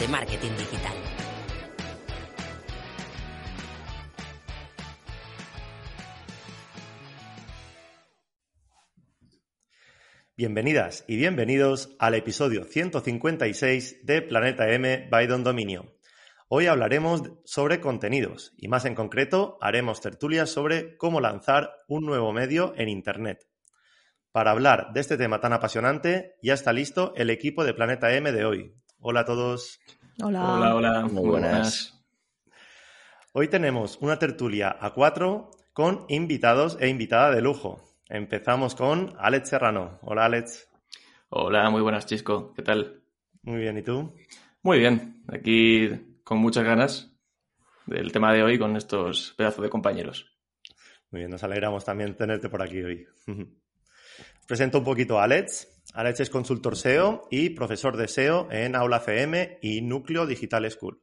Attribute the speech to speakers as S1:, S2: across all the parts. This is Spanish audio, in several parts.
S1: De marketing digital.
S2: Bienvenidas y bienvenidos al episodio 156 de Planeta M by Dominio. Hoy hablaremos sobre contenidos y más en concreto haremos tertulias sobre cómo lanzar un nuevo medio en Internet. Para hablar de este tema tan apasionante, ya está listo el equipo de Planeta M de hoy. Hola a todos.
S3: Hola.
S4: Hola, hola.
S3: Muy buenas.
S2: Hoy tenemos una tertulia a cuatro con invitados e invitada de lujo. Empezamos con Alex Serrano. Hola Alex.
S4: Hola, muy buenas, Chisco. ¿Qué tal?
S2: Muy bien, ¿y tú?
S4: Muy bien. Aquí con muchas ganas del tema de hoy con estos pedazos de compañeros.
S2: Muy bien, nos alegramos también tenerte por aquí hoy. Presento un poquito a Alex. Alex es consultor SEO y profesor de SEO en Aula CM y Núcleo Digital School.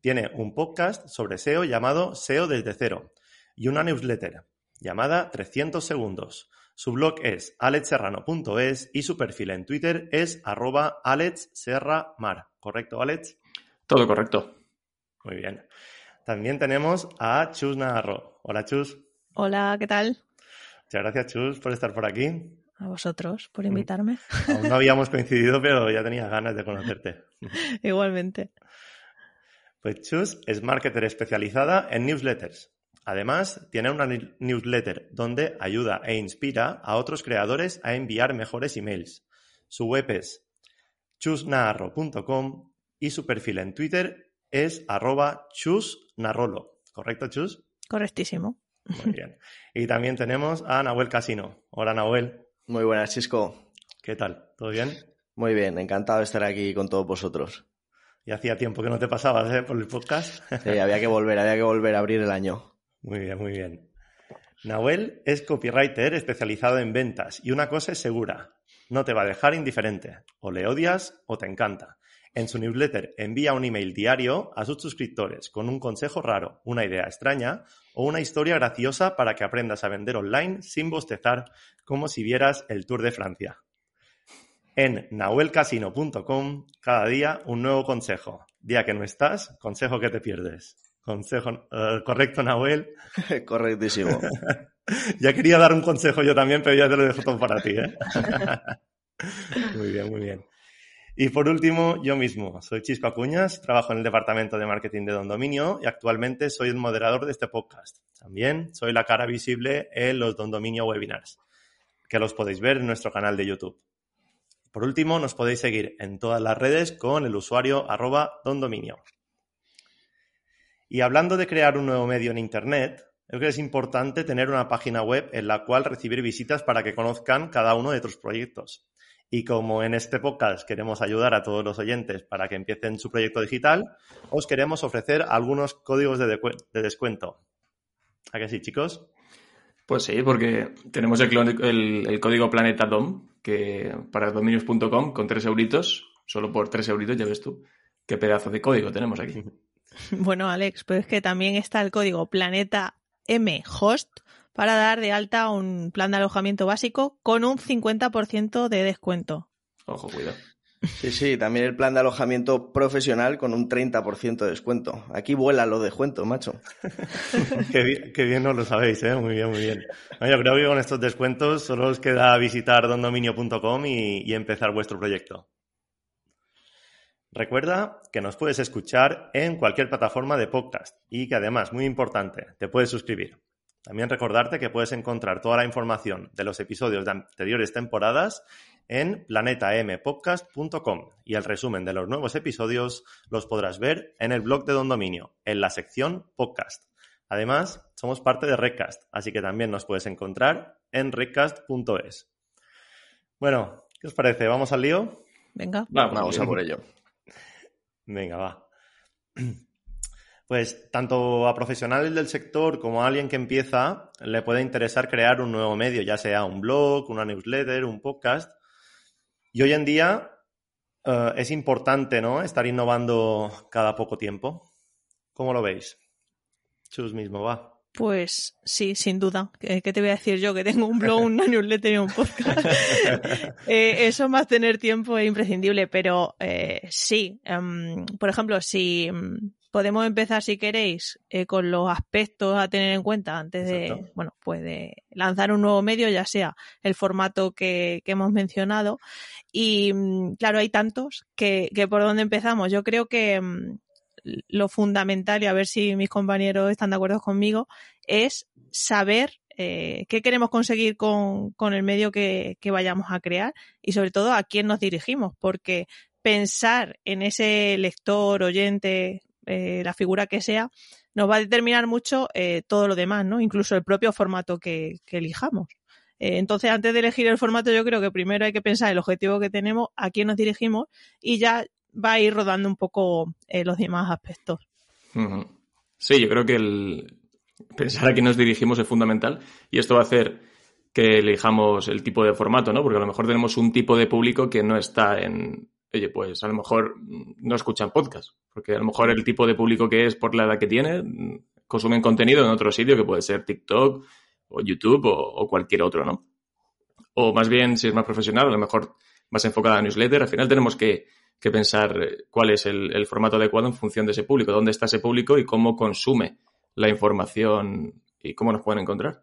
S2: Tiene un podcast sobre SEO llamado SEO desde cero y una newsletter llamada 300 segundos. Su blog es alexserrano.es y su perfil en Twitter es arroba alexserramar. ¿Correcto, Alex?
S4: Todo correcto.
S2: Muy bien. También tenemos a Chus Navarro. Hola, Chus.
S3: Hola, ¿qué tal?
S2: Muchas gracias, Chus, por estar por aquí.
S3: A vosotros
S2: Mm.
S3: por invitarme.
S2: Aún no habíamos coincidido, pero ya tenía ganas de conocerte.
S3: Igualmente.
S2: Pues Chus es marketer especializada en newsletters. Además, tiene una newsletter donde ayuda e inspira a otros creadores a enviar mejores emails. Su web es chusnaarro.com y su perfil en Twitter es arroba chusnarrolo. ¿Correcto, Chus?
S3: Correctísimo.
S2: Muy bien. Y también tenemos a Nahuel Casino. Hola, Nahuel.
S5: Muy buenas, Chisco.
S2: ¿Qué tal? ¿Todo bien?
S5: Muy bien, encantado de estar aquí con todos vosotros.
S2: Ya hacía tiempo que no te pasabas ¿eh? por el podcast.
S5: Sí, había que volver, había que volver a abrir el año.
S2: Muy bien, muy bien. Nahuel es copywriter especializado en ventas y una cosa es segura, no te va a dejar indiferente. O le odias o te encanta. En su newsletter envía un email diario a sus suscriptores con un consejo raro, una idea extraña o una historia graciosa para que aprendas a vender online sin bostezar como si vieras el Tour de Francia. En nahuelcasino.com cada día un nuevo consejo. Día que no estás, consejo que te pierdes. Consejo eh, correcto, Nahuel.
S5: Correctísimo.
S2: Ya quería dar un consejo yo también, pero ya te lo dejo todo para ti, ¿eh? muy bien, muy bien. Y por último, yo mismo. Soy Chisco Acuñas, trabajo en el departamento de marketing de Don Dominio y actualmente soy el moderador de este podcast. También soy la cara visible en los Don Dominio webinars, que los podéis ver en nuestro canal de YouTube. Por último, nos podéis seguir en todas las redes con el usuario arroba Don Dominio. Y hablando de crear un nuevo medio en Internet, creo que es importante tener una página web en la cual recibir visitas para que conozcan cada uno de tus proyectos. Y como en este podcast queremos ayudar a todos los oyentes para que empiecen su proyecto digital, os queremos ofrecer algunos códigos de, descuento. ¿A que sí, chicos?
S4: Pues sí, porque tenemos el, el- el código PlanetaDom, que para dominios.com con 3 euritos, solo por 3 euritos, ya ves tú, qué pedazo de código tenemos aquí.
S3: Bueno, Alex, pero es que también está el código Planeta M Host para dar de alta un plan de alojamiento básico con un 50% de descuento.
S4: Ojo, cuidado.
S5: Sí, sí, también el plan de alojamiento profesional con un 30% de descuento. Aquí vuela lo de descuento, macho.
S2: qué, bien, qué bien nos lo sabéis, ¿eh? Muy bien, muy bien. No, yo creo que con estos descuentos solo os queda visitar dondominio.com y, y empezar vuestro proyecto. Recuerda que nos puedes escuchar en cualquier plataforma de podcast y que además, muy importante, te puedes suscribir. También recordarte que puedes encontrar toda la información de los episodios de anteriores temporadas en planetampodcast.com y el resumen de los nuevos episodios los podrás ver en el blog de Don Dominio, en la sección podcast. Además, somos parte de Recast, así que también nos puedes encontrar en recast.es. Bueno, ¿qué os parece? ¿Vamos al lío?
S3: Venga.
S5: Vamos a por ello.
S2: Venga, va. Pues tanto a profesionales del sector como a alguien que empieza le puede interesar crear un nuevo medio, ya sea un blog, una newsletter, un podcast. Y hoy en día eh, es importante, ¿no? Estar innovando cada poco tiempo. ¿Cómo lo veis? Chus mismo, va.
S3: Pues sí, sin duda. ¿Qué te voy a decir yo? Que tengo un blog, una newsletter y un podcast. Eh, eso más tener tiempo es imprescindible, pero eh, sí. Em, por ejemplo, si mm, podemos empezar, si queréis, eh, con los aspectos a tener en cuenta antes de, bueno, pues de lanzar un nuevo medio, ya sea el formato que, que hemos mencionado. Y mm, claro, hay tantos que, que por dónde empezamos. Yo creo que mm, lo fundamental, y a ver si mis compañeros están de acuerdo conmigo, es saber eh, qué queremos conseguir con, con el medio que, que, vayamos a crear y sobre todo a quién nos dirigimos, porque pensar en ese lector, oyente, eh, la figura que sea, nos va a determinar mucho eh, todo lo demás, ¿no? Incluso el propio formato que, elijamos. Eh, entonces, antes de elegir el formato, yo creo que primero hay que pensar el objetivo que tenemos, a quién nos dirigimos y ya va a ir rodando un poco los demás aspectos.
S4: Sí, yo creo que el pensar a quién nos dirigimos es fundamental y esto va a hacer que elijamos el tipo de formato, ¿no? Porque a lo mejor tenemos un tipo de público que no está en, oye, pues a lo mejor no escuchan podcast, porque a lo mejor el tipo de público que es por la edad que tiene, consumen contenido en otro sitio que puede ser TikTok o YouTube o, cualquier otro, ¿no? O más bien, si es más profesional, a lo mejor más enfocada a newsletter, al final tenemos que pensar eh, cuál es el, formato adecuado en función de ese público, dónde está ese público y cómo consume la información y cómo nos pueden encontrar.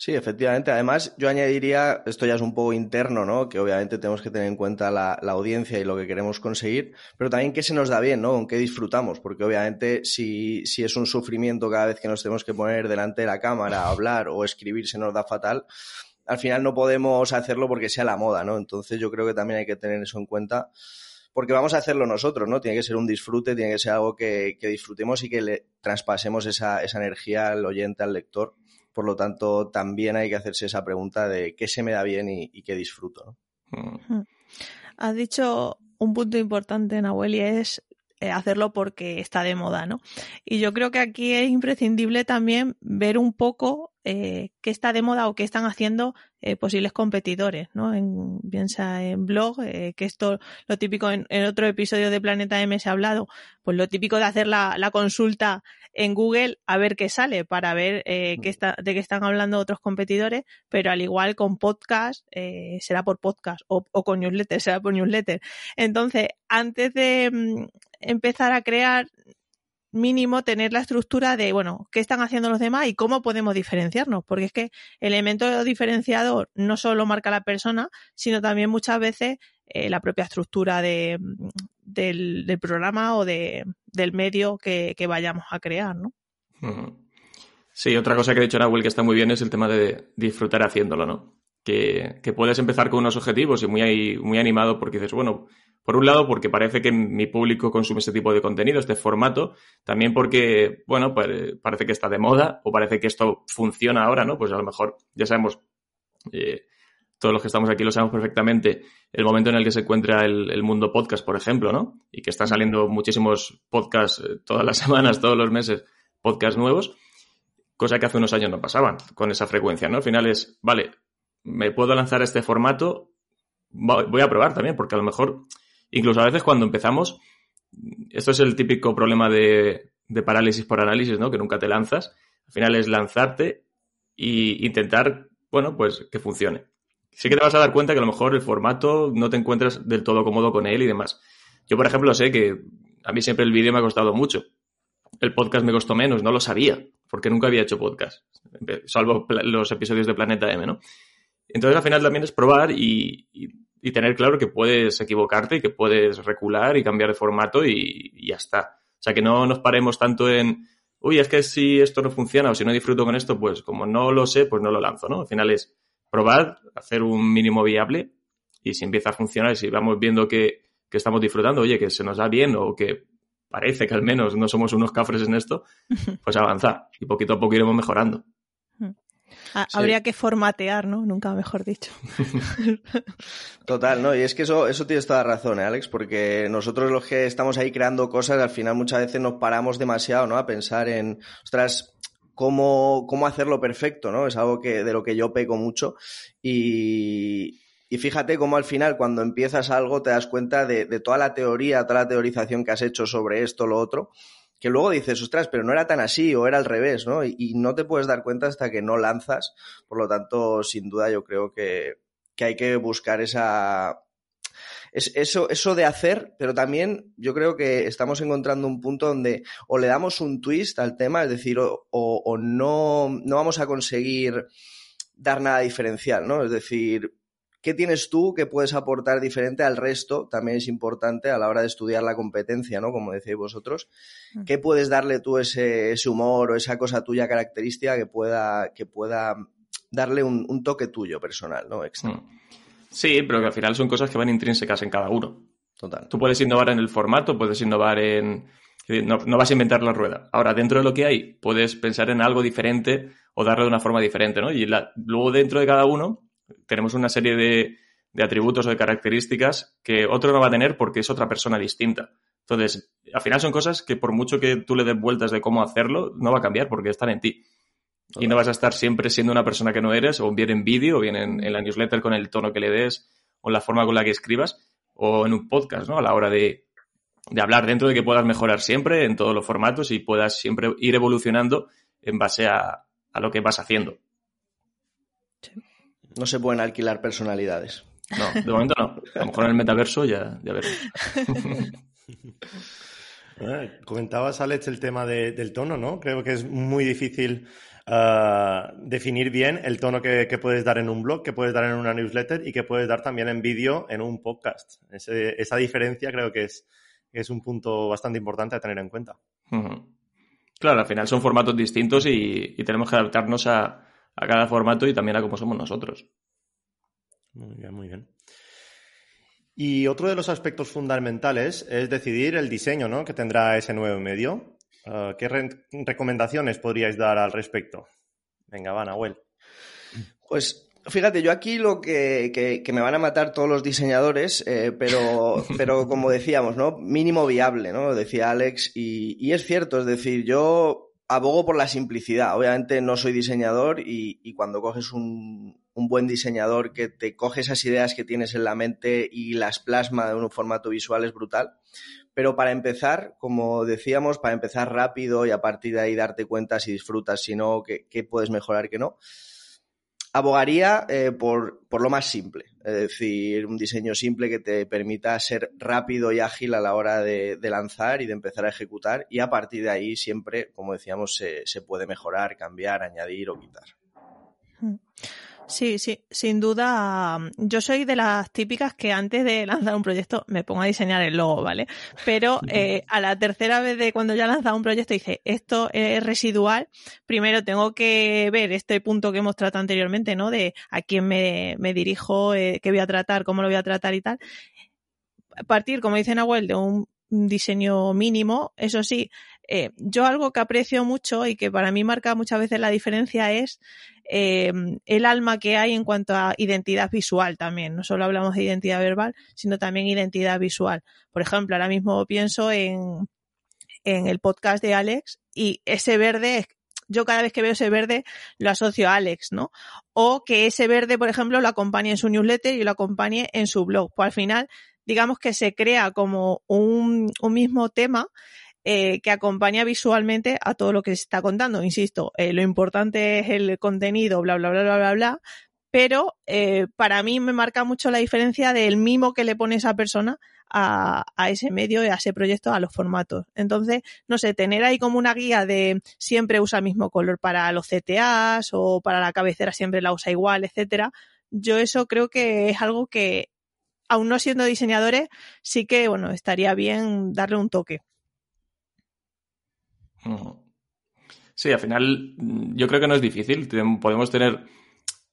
S5: Sí, efectivamente. Además, yo añadiría, esto ya es un poco interno, ¿no? Que obviamente tenemos que tener en cuenta la, audiencia y lo que queremos conseguir, pero también qué se nos da bien, ¿no? Con qué disfrutamos, porque obviamente si, si es un sufrimiento cada vez que nos tenemos que poner delante de la cámara, a hablar o escribir se nos da fatal, al final no podemos hacerlo porque sea la moda, ¿no? Entonces yo creo que también hay que tener eso en cuenta porque vamos a hacerlo nosotros, ¿no? Tiene que ser un disfrute, tiene que ser algo que, que disfrutemos y que le traspasemos esa, esa, energía al oyente, al lector. Por lo tanto, también hay que hacerse esa pregunta de qué se me da bien y, y qué disfruto,
S3: ¿no? Mm. Has dicho un punto importante, Nahuel, y es eh, hacerlo porque está de moda, ¿no? Y yo creo que aquí es imprescindible también ver un poco eh, qué está de moda o qué están haciendo eh, posibles competidores, ¿no? En, piensa en blog, eh, que esto, lo típico en, en, otro episodio de Planeta M se ha hablado, pues lo típico de hacer la, la consulta en Google a ver qué sale para ver eh, qué está, de qué están hablando otros competidores, pero al igual con podcast será por podcast o, o, con newsletter será por newsletter. Entonces, antes de mm, empezar a crear mínimo tener la estructura de, bueno, qué están haciendo los demás y cómo podemos diferenciarnos, porque es que el elemento diferenciador no solo marca la persona, sino también muchas veces eh, la propia estructura de, del, del, programa o de, del medio que, que, vayamos a crear, ¿no?
S4: Sí, otra cosa que ha dicho Nahuel que está muy bien es el tema de disfrutar haciéndolo, ¿no? Que, que puedes empezar con unos objetivos y muy, muy animado porque dices, bueno, por un lado, porque parece que mi público consume este tipo de contenido, este formato. También porque, bueno, pues parece que está de moda o parece que esto funciona ahora, ¿no? Pues a lo mejor ya sabemos, eh, todos los que estamos aquí lo sabemos perfectamente, el momento en el que se encuentra el, el mundo podcast, por ejemplo, ¿no? Y que están saliendo muchísimos podcasts eh, todas las semanas, todos los meses, podcasts nuevos, cosa que hace unos años no pasaban con esa frecuencia, ¿no? Al final es, vale, me puedo lanzar este formato, voy a probar también, porque a lo mejor Incluso a veces cuando empezamos, esto es el típico problema de, parálisis por análisis, ¿no? Que nunca te lanzas. Al final es lanzarte e intentar, bueno, pues que funcione. Sí que te vas a dar cuenta que a lo mejor el formato no te encuentras del todo cómodo con él y demás. Yo, por ejemplo, sé que a mí siempre el vídeo me ha costado mucho. El podcast me costó menos, no lo sabía, porque nunca había hecho podcast, salvo los episodios de Planeta M, ¿no? Entonces, al final también es probar y y tener claro que puedes equivocarte y que puedes recular y cambiar de formato y, y, ya está. O sea, que no nos paremos tanto en, uy, es que si esto no funciona o si no disfruto con esto, pues como no lo sé, pues no lo lanzo, ¿no? Al final es probar, hacer un mínimo viable y si empieza a funcionar y si vamos viendo que, que estamos disfrutando, oye, que se nos da bien o que parece que al menos no somos unos cafres en esto, pues avanzar y poquito a poco iremos mejorando.
S3: Habría que formatear, ¿no? Nunca mejor dicho.
S5: Total, ¿no? Y es que eso, eso tienes toda razón, ¿eh, Alex, porque nosotros los que estamos ahí creando cosas, al final muchas veces nos paramos demasiado, ¿no? A pensar en, ostras, cómo, cómo hacerlo perfecto, ¿no? Es algo que, de lo que yo peco mucho. Y, y fíjate cómo al final, cuando empiezas algo, te das cuenta de, de, toda la teoría, toda la teorización que has hecho sobre esto, lo otro, que luego dices, ostras, pero no era tan así o era al revés, ¿no? Y, no te puedes dar cuenta hasta que no lanzas. Por lo tanto, sin duda, yo creo que, que hay que buscar esa, es eso, eso de hacer, pero también yo creo que estamos encontrando un punto donde o le damos un twist al tema, es decir, o, o, o no, no vamos a conseguir dar nada diferencial, ¿no? Es decir, ¿qué tienes tú que puedes aportar diferente al resto? También es importante a la hora de estudiar la competencia, ¿no? Como decíais vosotros. ¿Qué puedes darle tú ese, ese humor o esa cosa tuya característica que pueda, que pueda darle un, un toque tuyo personal, ¿no? Extra.
S4: Mm. Sí, pero que al final son cosas que van intrínsecas en cada uno.
S5: Total.
S4: Tú puedes innovar en el formato, puedes innovar en... No, no, vas a inventar la rueda. Ahora, dentro de lo que hay, puedes pensar en algo diferente o darle de una forma diferente, ¿no? Y la, luego dentro de cada uno tenemos una serie de, de, atributos o de características que otro no va a tener porque es otra persona distinta. Entonces, al final son cosas que por mucho que tú le des vueltas de cómo hacerlo, no va a cambiar porque están en ti. Total. Y no vas a estar siempre siendo una persona que no eres, o bien en vídeo, o bien en, en, la newsletter con el tono que le des, o la forma con la que escribas, o en un podcast, ¿no? A la hora de, de hablar, dentro de que puedas mejorar siempre en todos los formatos y puedas siempre ir evolucionando en base a, a lo que vas haciendo.
S5: Sí. No se pueden alquilar personalidades.
S4: No, de momento no. A lo mejor en el metaverso ya, ya veremos.
S2: Eh, comentabas, Alex, el tema de, del tono, ¿no? Creo que es muy difícil uh, definir bien el tono que, que, puedes dar en un blog, que puedes dar en una newsletter y que puedes dar también en vídeo en un podcast. Ese, esa diferencia creo que es, es, un punto bastante importante a tener en cuenta.
S4: Uh -huh. Claro, al final son formatos distintos y, y tenemos que adaptarnos a, a, cada formato y también a cómo somos nosotros.
S2: Muy bien, muy bien. Y otro de los aspectos fundamentales es decidir el diseño ¿no? que tendrá ese nuevo medio. Uh, ¿Qué re recomendaciones podríais dar al respecto? Venga, va, Nahuel.
S5: Pues fíjate, yo aquí lo que, que, que me van a matar todos los diseñadores, eh, pero, pero como decíamos, ¿no? Mínimo viable, ¿no? Decía Alex, y, y es cierto, es decir, yo abogo por la simplicidad. Obviamente no soy diseñador y, y cuando coges un, un, buen diseñador que te coge esas ideas que tienes en la mente y las plasma en un formato visual es brutal. Pero para empezar, como decíamos, para empezar rápido y a partir de ahí darte cuenta si disfrutas, si no, qué, qué puedes mejorar, qué no, abogaría eh, por, por, lo más simple, es decir, un diseño simple que te permita ser rápido y ágil a la hora de, lanzar y de empezar a ejecutar. Y a partir de ahí siempre, como decíamos, se, se puede mejorar, cambiar, añadir o quitar.
S3: Sí, sí, sin duda. Yo soy de las típicas que antes de lanzar un proyecto me pongo a diseñar el logo, ¿vale? Pero eh, a la tercera vez de cuando ya he lanzado un proyecto dice, esto es residual, primero tengo que ver este punto que hemos tratado anteriormente, ¿no? De a quién me, me dirijo, eh, qué voy a tratar, cómo lo voy a tratar y tal. Partir, como dice Nahuel, de un diseño mínimo, eso sí, eh, yo algo que aprecio mucho y que para mí marca muchas veces la diferencia es eh, el alma que hay en cuanto a identidad visual también. No solo hablamos de identidad verbal, sino también identidad visual. Por ejemplo, ahora mismo pienso en, en el podcast de Alex y ese verde yo cada vez que veo ese verde lo asocio a Alex, ¿no? O que ese verde, por ejemplo, lo acompañe en su newsletter y lo acompañe en su blog. Pues al final, digamos que se crea como un, un mismo tema eh, que acompaña visualmente a todo lo que se está contando. Insisto, eh, lo importante es el contenido, bla, bla, bla, bla, bla, bla, pero eh, para mí me marca mucho la diferencia del mimo que le pone esa persona a, ese medio, a ese proyecto, a los formatos. Entonces, no sé, tener ahí como una guía de siempre usa el mismo color para los CTAs o para la cabecera siempre la usa igual, etcétera. Yo eso creo que es algo que, aún no siendo diseñadores, sí que, bueno, estaría bien darle un toque.
S4: Sí, al final yo creo que no es difícil. Podemos tener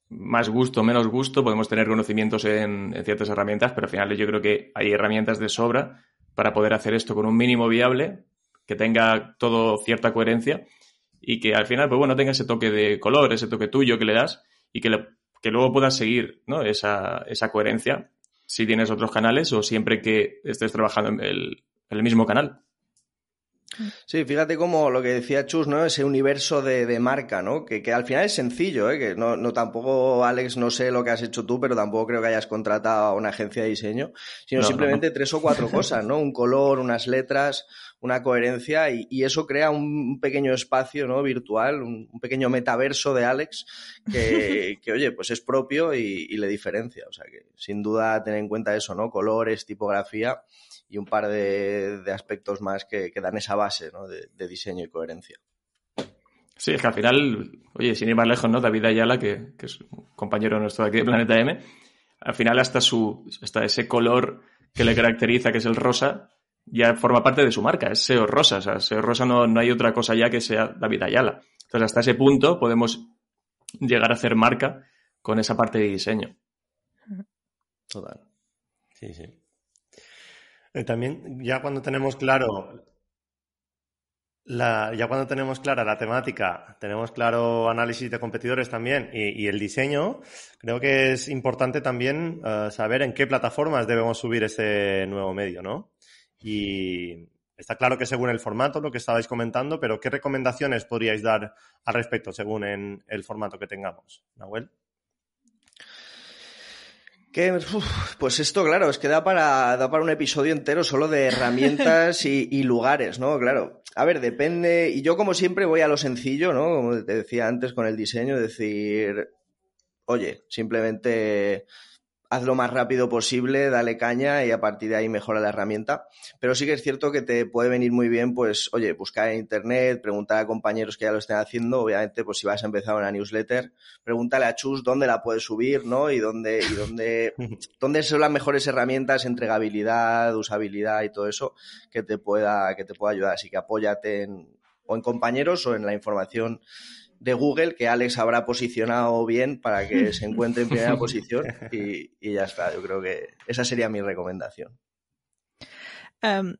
S4: más gusto, menos gusto, podemos tener conocimientos en, ciertas herramientas, pero al final yo creo que hay herramientas de sobra para poder hacer esto con un mínimo viable, que tenga todo cierta coherencia y que al final, pues bueno, tenga ese toque de color, ese toque tuyo que le das y que, luego puedas seguir esa, coherencia si tienes otros canales o siempre que estés trabajando en el mismo canal.
S5: Sí, fíjate como lo que decía Chus, ¿no? Ese universo de, marca, ¿no? Que, que, al final es sencillo, ¿eh? Que no, no tampoco, Alex, no sé lo que has hecho tú, pero tampoco creo que hayas contratado a una agencia de diseño, sino simplemente tres o cuatro cosas, ¿no? Un color, unas letras, una coherencia y, y eso crea un pequeño espacio, ¿no? Virtual, un, pequeño metaverso de Alex que, que oye, pues es propio y, y le diferencia. O sea que sin duda tener en cuenta eso, ¿no? Colores, tipografía y un par de, aspectos más que, dan esa base de, diseño y coherencia.
S4: Sí, es que al final, oye, sin ir más lejos, ¿no? David Ayala, que, es un compañero nuestro de aquí de Planeta M, al final hasta su, hasta ese color que le caracteriza, que es el rosa, ya forma parte de su marca, es SEO rosa, o sea, SEO rosa no, no hay otra cosa ya que sea David Ayala. Entonces, hasta ese punto podemos llegar a hacer marca con esa parte de diseño.
S2: Total. Sí, sí. Eh, también, ya cuando tenemos claro la, ya cuando tenemos clara la temática, tenemos claro análisis de competidores también y, el diseño, creo que es importante también eh, saber en qué plataformas debemos subir ese nuevo medio, ¿no? Y está claro que según el formato, lo que estabais comentando, pero ¿qué recomendaciones podríais dar al respecto según en el formato que tengamos? Nahuel
S5: pues esto, claro, es que da para, para un episodio entero solo de herramientas y, lugares, ¿no? Claro. A ver, depende. Y yo, como siempre, voy a lo sencillo, ¿no? Como te decía antes con el diseño, decir, oye, simplemente haz lo más rápido posible, dale caña y a partir de ahí mejora la herramienta. Pero sí que es cierto que te puede venir muy bien, pues, oye, buscar en internet, preguntar a compañeros que ya lo estén haciendo. Obviamente, pues si vas a empezar una newsletter, pregúntale a Chus dónde la puedes subir, ¿no? Y dónde, y dónde, dónde son las mejores herramientas, entregabilidad, usabilidad y todo eso que te pueda, que te pueda ayudar. Así que apóyate en, o en compañeros o en la información de Google que Alex habrá posicionado bien para que se encuentre en primera posición y, ya está. Yo creo que esa sería mi recomendación.
S3: Em,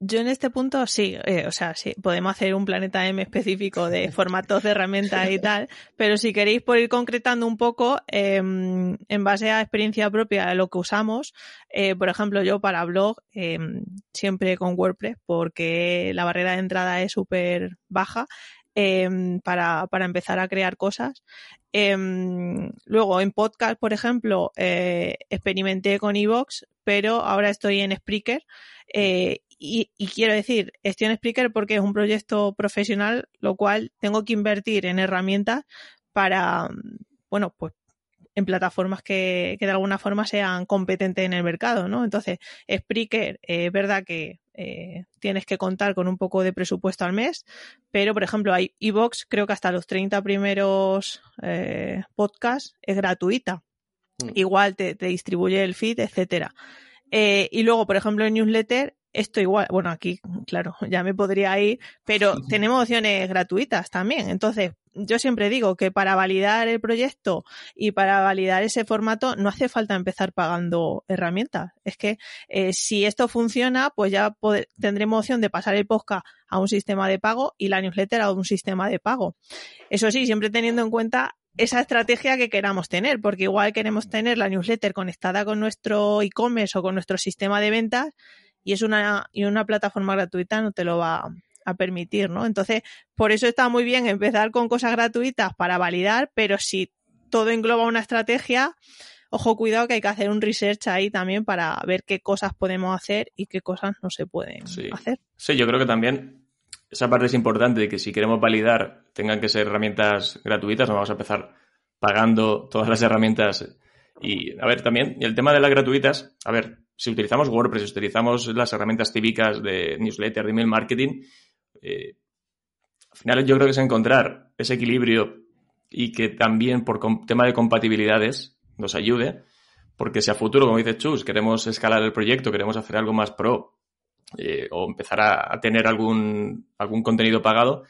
S3: yo en este punto sí, eh, o sea, sí, podemos hacer un planeta M específico de formatos de herramientas y tal, pero si queréis por ir concretando un poco, em, en base a experiencia propia de lo que usamos, eh, por ejemplo, yo para blog, em, siempre con WordPress, porque la barrera de entrada es súper baja Em, para, para, empezar a crear cosas. Em, luego, en podcast, por ejemplo, eh, experimenté con Evox, pero ahora estoy en Spreaker. Eh, y, quiero decir, estoy en Spreaker porque es un proyecto profesional, lo cual tengo que invertir en herramientas para, bueno, pues en plataformas que, que de alguna forma sean competentes en el mercado, ¿no? Entonces, Spreaker, eh, es verdad que eh, tienes que contar con un poco de presupuesto al mes, pero por ejemplo hay Evox, creo que hasta los 30 primeros eh, podcasts es gratuita. Mm. Igual te, distribuye el feed, etcétera. Eh, y luego, por ejemplo, en newsletter esto igual, bueno, aquí, claro, ya me podría ir, pero tenemos opciones gratuitas también. Entonces, yo siempre digo que para validar el proyecto y para validar ese formato no hace falta empezar pagando herramientas. Es que eh, si esto funciona, pues ya tendremos opción de pasar el podcast a un sistema de pago y la newsletter a un sistema de pago. Eso sí, siempre teniendo en cuenta esa estrategia que queramos tener, porque igual queremos tener la newsletter conectada con nuestro e-commerce o con nuestro sistema de ventas y es una, y una plataforma gratuita no te lo va a permitir, ¿no? Entonces, por eso está muy bien empezar con cosas gratuitas para validar, pero si todo engloba una estrategia, ojo, cuidado que hay que hacer un research ahí también para ver qué cosas podemos hacer y qué cosas no se pueden hacer.
S4: Sí, yo creo que también esa parte es importante de que si queremos validar tengan que ser herramientas gratuitas, no vamos a empezar pagando todas las herramientas. Y a ver, también, y el tema de las gratuitas, a ver, si utilizamos WordPress, si utilizamos las herramientas típicas de newsletter, de email marketing, eh, al final yo creo que es encontrar ese equilibrio y que también por tema de compatibilidades nos ayude, porque si a futuro, como dice Chus, queremos escalar el proyecto, queremos hacer algo más pro eh, o empezar a, tener algún, algún contenido pagado,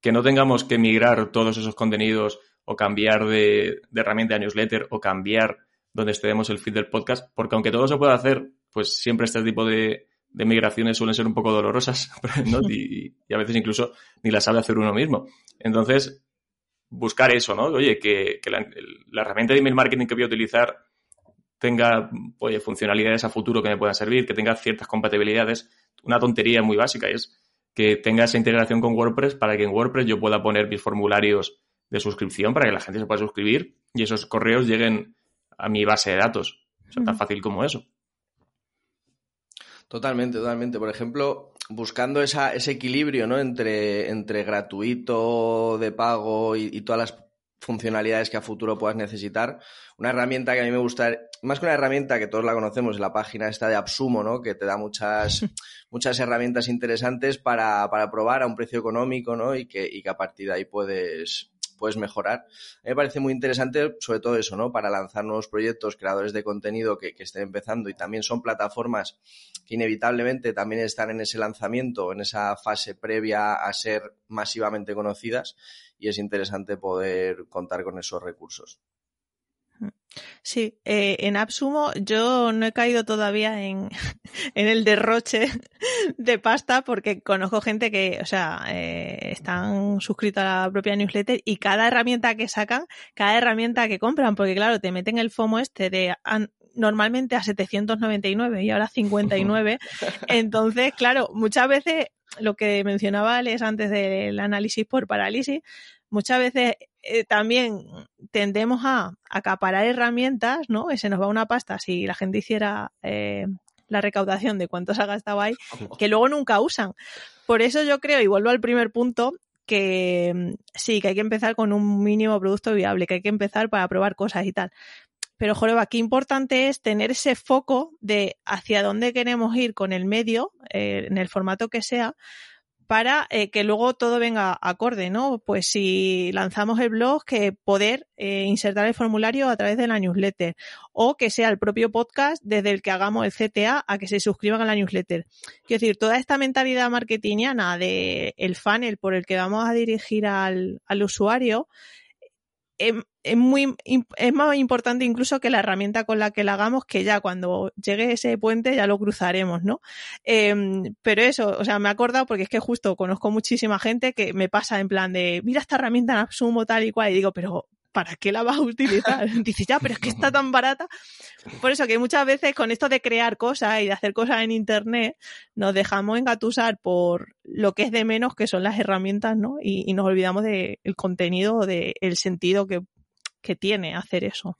S4: que no tengamos que migrar todos esos contenidos o cambiar de, de herramienta de newsletter o cambiar donde estemos el feed del podcast, porque aunque todo se pueda hacer, pues siempre este tipo de, de migraciones suelen ser un poco dolorosas, ¿no? y, a veces incluso ni las sabe hacer uno mismo. Entonces, buscar eso, ¿no? Oye, que, la, herramienta de email marketing que voy a utilizar tenga oye, funcionalidades a futuro que me puedan servir, que tenga ciertas compatibilidades. Una tontería muy básica es que tenga esa integración con WordPress para que en WordPress yo pueda poner mis formularios de suscripción para que la gente se pueda suscribir y esos correos lleguen a mi base de datos. O sea, tan fácil como eso.
S5: Totalmente, totalmente. Por ejemplo, buscando esa, ese equilibrio ¿no? entre, entre gratuito, de pago y, todas las funcionalidades que a futuro puedas necesitar. Una herramienta que a mí me gusta, más que una herramienta que todos la conocemos, la página esta de Absumo, ¿no? que te da muchas, muchas herramientas interesantes para, para probar a un precio económico ¿no? y, que, y que a partir de ahí puedes, puedes mejorar. A mí me parece muy interesante, sobre todo eso, ¿no? Para lanzar nuevos proyectos, creadores de contenido que, estén empezando y también son plataformas inevitablemente también están en ese lanzamiento, en esa fase previa a ser masivamente conocidas y es interesante poder contar con esos recursos.
S3: Sí, eh, en Absumo yo no he caído todavía en, en, el derroche de pasta porque conozco gente que, o sea, eh, están suscritos a la propia newsletter y cada herramienta que sacan, cada herramienta que compran, porque claro, te meten el FOMO este de normalmente a 799 y ahora 59. Entonces, claro, muchas veces lo que mencionaba Alex antes del análisis por parálisis, muchas veces eh, también tendemos a acaparar herramientas, ¿no? Y se nos va una pasta si la gente hiciera eh, la recaudación de cuánto se ha gastado ahí, que luego nunca usan. Por eso yo creo, y vuelvo al primer punto, que mm, sí, que hay que empezar con un mínimo producto viable, que hay que empezar para probar cosas y tal. Pero, Joreba, qué importante es tener ese foco de hacia dónde queremos ir con el medio, eh, en el formato que sea, para eh, que luego todo venga acorde, ¿no? Pues si lanzamos el blog, que poder eh, insertar el formulario a través de la newsletter o que sea el propio podcast desde el que hagamos el CTA a que se suscriban a la newsletter. Quiero decir, toda esta mentalidad marketingiana de el funnel por el que vamos a dirigir al, al usuario es, muy, es más importante incluso que la herramienta con la que la hagamos, que ya cuando llegue ese puente ya lo cruzaremos, ¿no? Em, pero eso, o sea, me he acordado porque es que justo conozco muchísima gente que me pasa en plan de, mira esta herramienta en Absumo tal y cual, y digo, pero ¿para qué la vas a utilizar? Dices, ya, pero es que está tan barata. Por eso que muchas veces con esto de crear cosas y de hacer cosas en Internet, nos dejamos engatusar por lo que es de menos, que son las herramientas, ¿no? Y, nos olvidamos del contenido o del sentido que, tiene hacer eso.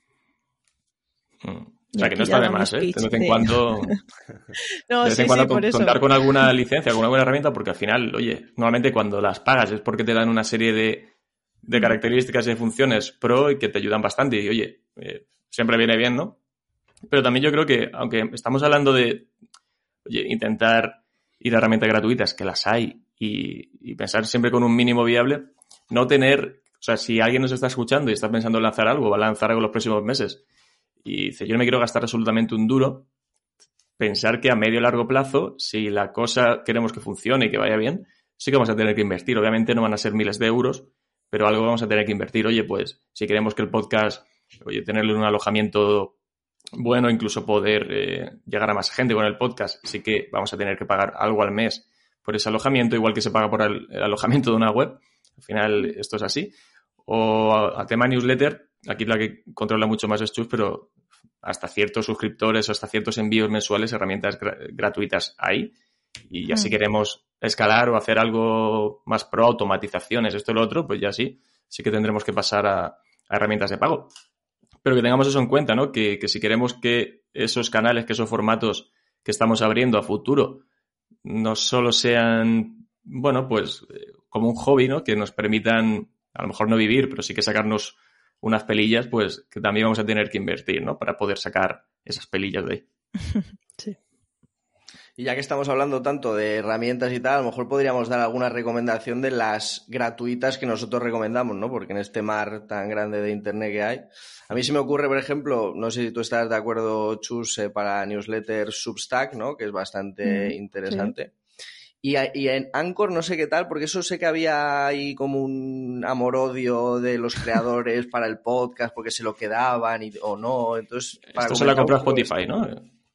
S4: Mm. O sea, que no está de más, ¿eh? De vez en cuando, no, de vez en cuando contar con alguna licencia, con alguna herramienta, porque al final, oye, normalmente cuando las pagas es porque te dan una serie de, de características y de funciones pro y que te ayudan bastante. Y oye, eh, siempre viene bien, ¿no? Pero también yo creo que, aunque estamos hablando de oye, intentar ir a herramientas gratuitas, que las hay, y, pensar siempre con un mínimo viable, no tener, sea, si alguien nos está escuchando y está pensando en lanzar algo, va a lanzar algo los próximos meses, y dice, yo no me quiero gastar absolutamente un duro, pensar que a medio y largo plazo, si la cosa queremos que funcione y que vaya bien, sí que vamos a tener que invertir. Obviamente no van a ser miles de euros, pero algo vamos a tener que invertir. Oye, pues si queremos que el podcast, oye, tenerle un alojamiento bueno, incluso poder eh, llegar a más gente con el podcast, sí que vamos a tener que pagar algo al mes por ese alojamiento, igual que se paga por el, alojamiento de una web. Al final esto es así. O a, tema newsletter, aquí la que controla mucho más es Chus, pero hasta ciertos suscriptores o hasta ciertos envíos mensuales, herramientas gratuitas hay. Y ya si mm. queremos escalar o hacer algo más pro, automatizaciones, esto y lo otro, pues ya sí, sí que tendremos que pasar a, herramientas de pago. Pero que tengamos eso en cuenta, ¿no? Que, si queremos que esos canales, que esos formatos que estamos abriendo a futuro no solo sean, bueno, pues eh, como un hobby, ¿no? Que nos permitan, a lo mejor no vivir, pero sí que sacarnos unas pelillas, pues que también vamos a tener que invertir, ¿no? Para poder sacar esas pelillas de ahí.
S5: Sí. Y ya que estamos hablando tanto de herramientas y tal, a lo mejor podríamos dar alguna recomendación de las gratuitas que nosotros recomendamos, ¿no? Porque en este mar tan grande de Internet que hay. A mí se me ocurre, por ejemplo, no sé si tú estás de acuerdo, Chus, eh, para newsletter Substack, ¿no? Que es bastante mm, interesante. Y, en Anchor no sé qué tal, porque eso sé que había ahí como un amor-odio de los creadores para el podcast, porque se lo quedaban y, o no. Entonces,
S4: Esto se la compró Spotify, ¿no?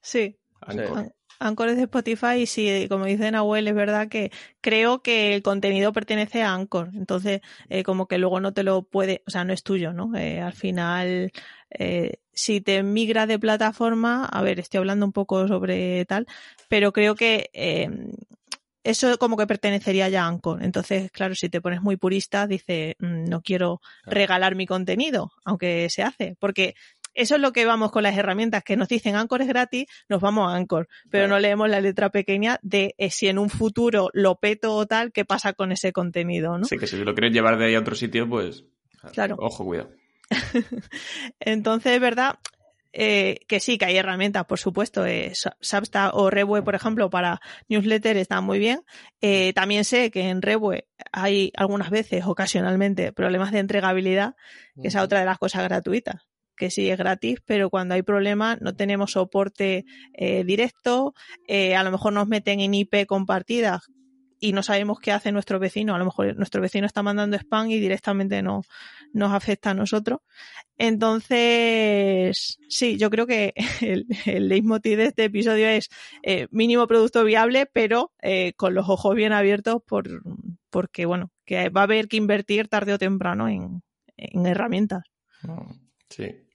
S3: Sí. Anchor. Anchor es de Spotify y sí, como dice Nahuel, es verdad que creo que el contenido pertenece a Anchor. Entonces, eh, como que luego no te lo puede, o sea, no es tuyo, ¿no? Eh, al final, eh, si te migra de plataforma, a ver, estoy hablando un poco sobre tal, pero creo que eso como que pertenecería ya a Anchor. Entonces, claro, si te pones muy purista, dice, mm, no quiero regalar mi contenido, aunque se hace, porque eso es lo que vamos con las herramientas que nos dicen Anchor es gratis, nos vamos a Anchor, pero no leemos la letra pequeña de eh, si en un futuro lo peto o tal, qué pasa con ese contenido, ¿no?
S4: Sí, que si lo quieres llevar de ahí a otro sitio, pues claro. ojo, cuidado.
S3: Entonces, es verdad, eh, que sí, que hay herramientas, por supuesto. Eh, Substack o Rewe, por ejemplo, para newsletter están muy bien. Eh, también sé que en Rewe hay algunas veces, ocasionalmente, problemas de entregabilidad, que es otra de las cosas gratuitas que sí es gratis, pero cuando hay problemas no tenemos soporte eh, directo, eh, a lo mejor nos meten en IP compartidas y no sabemos qué hace nuestro vecino, a lo mejor nuestro vecino está mandando spam y directamente no, nos afecta a nosotros. Entonces, sí, yo creo que el, leitmotiv de este episodio es eh, mínimo producto viable, pero con los ojos bien abiertos por, porque, bueno, que va a haber que invertir tarde o temprano en, en herramientas.
S4: Sí,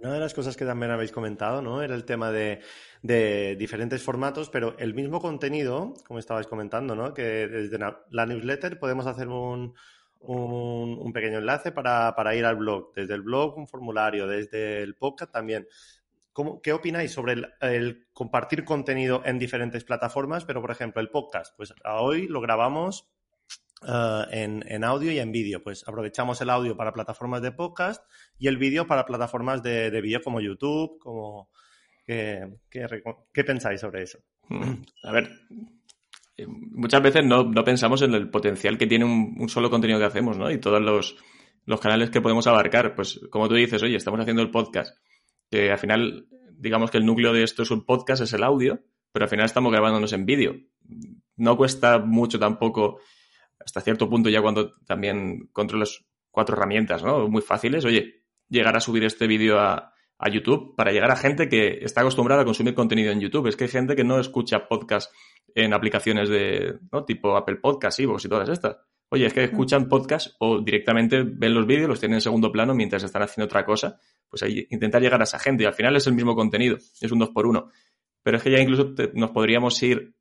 S2: una de las cosas que también habéis comentado, ¿no? Era el tema de, diferentes formatos, pero el mismo contenido, como estabais comentando, ¿no? Que desde la newsletter podemos hacer un, un, pequeño enlace para, ir al blog. Desde el blog un formulario, desde el podcast también. ¿Qué opináis sobre el, el, compartir contenido en diferentes plataformas? Pero, por ejemplo, el podcast, pues hoy lo grabamos eh, en, audio y en vídeo. Pues aprovechamos el audio para plataformas de podcast y el vídeo para plataformas de, vídeo como YouTube, como... ¿Qué, pensáis sobre eso?
S4: Mm, a ver, eh, muchas veces no, pensamos en el potencial que tiene un, solo contenido que hacemos, ¿no? Y todos los, los, canales que podemos abarcar. Pues como tú dices, oye, estamos haciendo el podcast, que al final, digamos que el núcleo de esto es un podcast, es el audio, pero al final estamos grabándonos en vídeo. No cuesta mucho tampoco hasta cierto punto ya cuando también controlas cuatro herramientas, ¿no? Muy fáciles, oye, llegar a subir este vídeo a, YouTube para llegar a gente que está acostumbrada a consumir contenido en YouTube. Es que hay gente que no escucha podcast en aplicaciones de, ¿no? Tipo Apple Podcast, Evox y todas estas. Oye, es que escuchan podcast o directamente ven los vídeos, los tienen en segundo plano mientras están haciendo otra cosa. Pues ahí intentar llegar a esa gente. Y al final es el mismo contenido, es un dos por uno. Pero es que ya incluso nos podríamos ir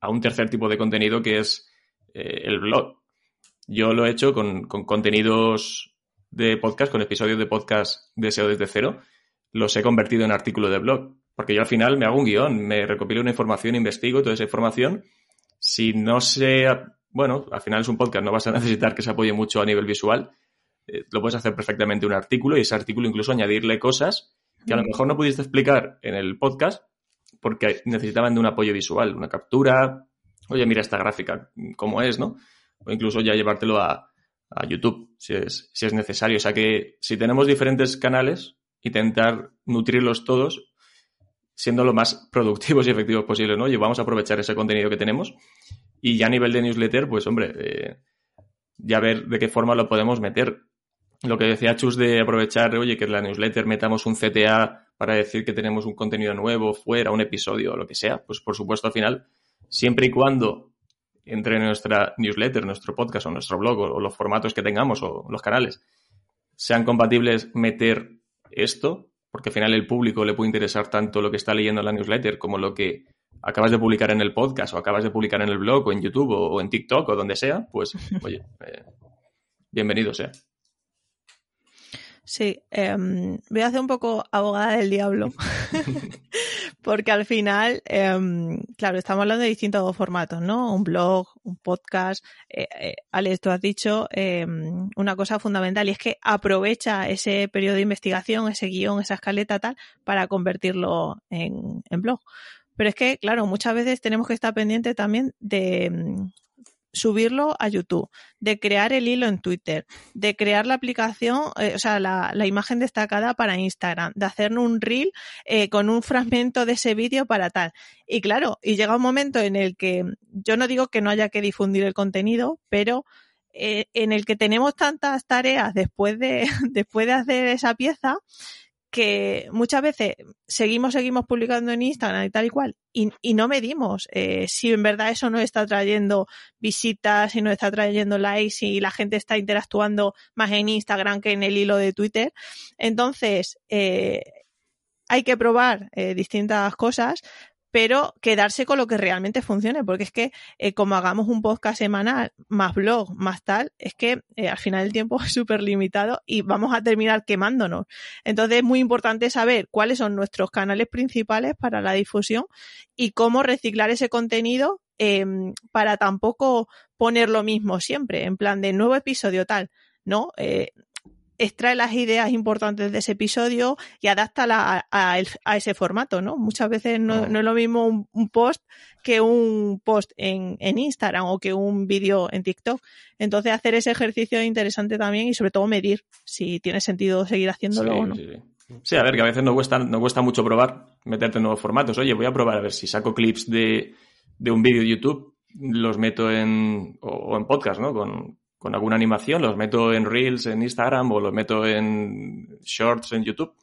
S4: a un tercer tipo de contenido que es eh, el blog. Yo lo he hecho con, contenidos de podcast, con episodios de podcast de SEO desde cero. Los he convertido en artículo de blog. Porque yo al final me hago un guion, me recopilo una información, investigo toda esa información. Si no sé, bueno, al final es un podcast, no vas a necesitar que se apoye mucho a nivel visual. Eh, lo puedes hacer perfectamente un artículo y ese artículo incluso añadirle cosas que a lo mejor no pudiste explicar en el podcast porque necesitaban de un apoyo visual, una captura, oye, mira esta gráfica, cómo es, ¿no? O incluso ya llevártelo a, YouTube, si es, si es necesario. O sea que si tenemos diferentes canales, intentar nutrirlos todos, siendo lo más productivos y efectivos posible, ¿no? Y vamos a aprovechar ese contenido que tenemos. Y ya a nivel de newsletter, pues hombre, eh, ya ver de qué forma lo podemos meter. Lo que decía Chus de aprovechar, oye, que en la newsletter metamos un CTA para decir que tenemos un contenido nuevo fuera, un episodio o lo que sea, pues por supuesto al final siempre y cuando entre nuestra newsletter, nuestro podcast o nuestro blog o, los formatos que tengamos o los canales sean compatibles meter esto, porque al final el público le puede interesar tanto lo que está leyendo en la newsletter como lo que acabas de publicar en el podcast o acabas de publicar en el blog o en YouTube o, en TikTok o donde sea, pues oye, eh, bienvenido sea.
S3: Sí, em, voy a hacer un poco abogada del diablo. Porque al final, em, claro, estamos hablando de distintos formatos, ¿no? Un blog, un podcast. Eh, eh, Alex, tú has dicho em, una cosa fundamental y es que aprovecha ese periodo de investigación, ese guion, esa escaleta tal, para convertirlo en, en blog. Pero es que, claro, muchas veces tenemos que estar pendientes también de, subirlo a YouTube, de crear el hilo en Twitter, de crear la aplicación, eh, o sea, la, imagen destacada para Instagram, de hacer un reel eh, con un fragmento de ese vídeo para tal. Y claro, y llega un momento en el que yo no digo que no haya que difundir el contenido, pero eh, en el que tenemos tantas tareas después de, después de hacer esa pieza que muchas veces seguimos, seguimos publicando en Instagram y tal y cual, y, y no medimos eh, si en verdad eso nos está trayendo visitas, si nos está trayendo likes, si la gente está interactuando más en Instagram que en el hilo de Twitter. Entonces, eh, hay que probar eh, distintas cosas, pero quedarse con lo que realmente funcione, porque es que eh, como hagamos un podcast semanal, más blog, más tal, es que eh, al final el tiempo es súper limitado y vamos a terminar quemándonos. Entonces es muy importante saber cuáles son nuestros canales principales para la difusión y cómo reciclar ese contenido eh, para tampoco poner lo mismo siempre, en plan de nuevo episodio tal. ¿no? Eh, extrae las ideas importantes de ese episodio y adáptala a, a, a ese formato, ¿no? Muchas veces no, no es lo mismo un, un, post que un post en, en Instagram o que un vídeo en TikTok. Entonces hacer ese ejercicio es interesante también y sobre todo medir si tiene sentido seguir haciéndolo
S4: sí,
S3: o no.
S4: Sí, sí. sí, a ver, que a veces no cuesta, no cuesta mucho probar, meterte en nuevos formatos. Oye, voy a probar a ver si saco clips de, de un vídeo de YouTube, los meto en, o, o en podcast, ¿no? Con, con alguna animación, los meto en Reels en Instagram o los meto en Shorts en YouTube,